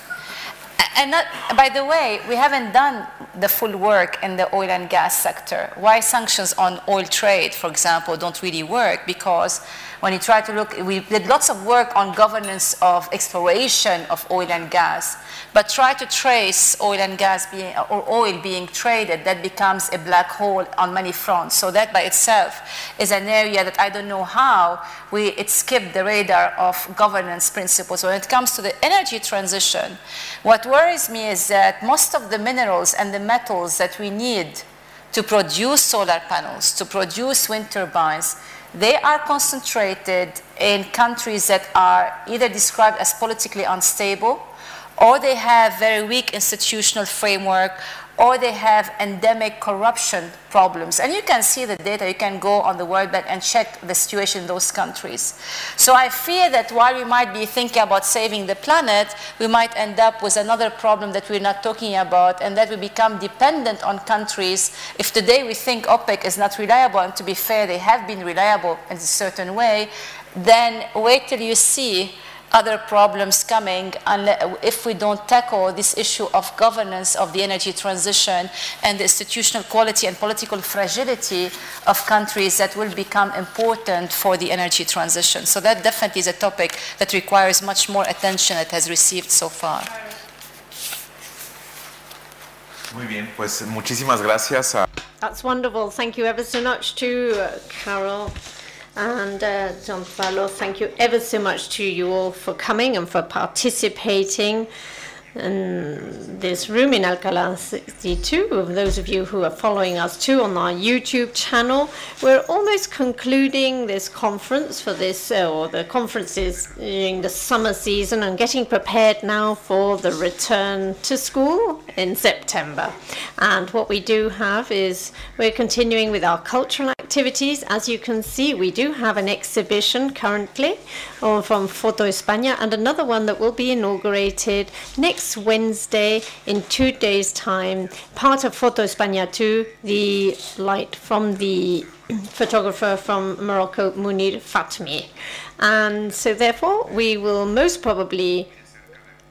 And by the way, we haven't done the full work in the oil and gas sector. Why sanctions on oil trade, for example, don't really work? Because when you try to look, we did lots of work on governance of exploration of oil and gas, but try to trace oil and gas being, or oil being traded, that becomes a black hole on many fronts. So that by itself is an area that I don't know how we, it skipped the radar of governance principles. When it comes to the energy transition, what worries me is that most of the minerals and the metals that we need to produce solar panels, to produce wind turbines, they are concentrated in countries that are either described as politically unstable or they have very weak institutional framework, or they have endemic corruption problems. And you can see the data, you can go on the World Bank and check the situation in those countries. So I fear that while we might be thinking about saving the planet, we might end up with another problem that we're not talking about, and that we become dependent on countries. If today we think OPEC is not reliable, and to be fair, they have been reliable in a certain way, then wait till you see other problems coming if we don't tackle this issue of governance of the energy transition and the institutional quality and political fragility of countries that will become important for the energy transition. So that definitely is a topic that requires much more attention it has received so far. Muy bien, pues muchísimas gracias. A... That's wonderful. Thank you ever so much to uh, Carole. And uh, Gonzalo, thank you ever so much to you all for coming and for participating in this room in Alcalá 62. Those of you who are following us too on our YouTube channel, we're almost concluding this conference for this, uh, or the conferences during the summer season, and getting prepared now for the return to school in September. And what we do have is we're continuing with our cultural activities. As you can see, we do have an exhibition currently uh, from Foto España and another one that will be inaugurated next Wednesday in two days' time. Part of Foto España 2, the light from the photographer from Morocco, Mounir Fatmi. And so, therefore, we will most probably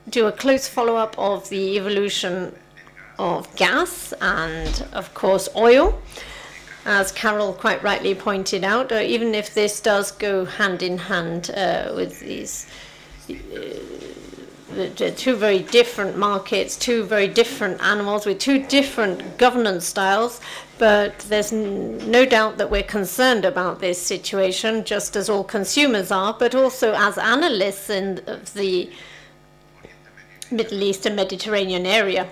do a close follow up of the evolution of gas and, of course, oil. As Carole quite rightly pointed out, uh, even if this does go hand in hand uh, with these uh, two very different markets, two very different animals with two different governance styles, but there's no doubt that we're concerned about this situation, just as all consumers are, but also as analysts in the Middle East and Mediterranean area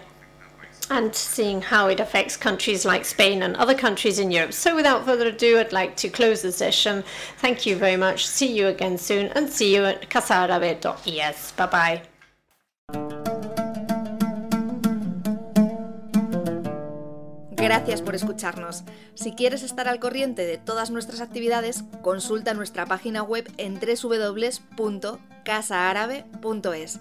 and seeing how it affects countries like Spain and other countries in Europe. So without further ado, I'd like to close the session. Thank you very much. See you again soon and see you at casaarabe.es. Bye-bye. Gracias por escucharnos. Si quieres estar al corriente de todas nuestras actividades, consulta nuestra página web en www.casaarabe.es.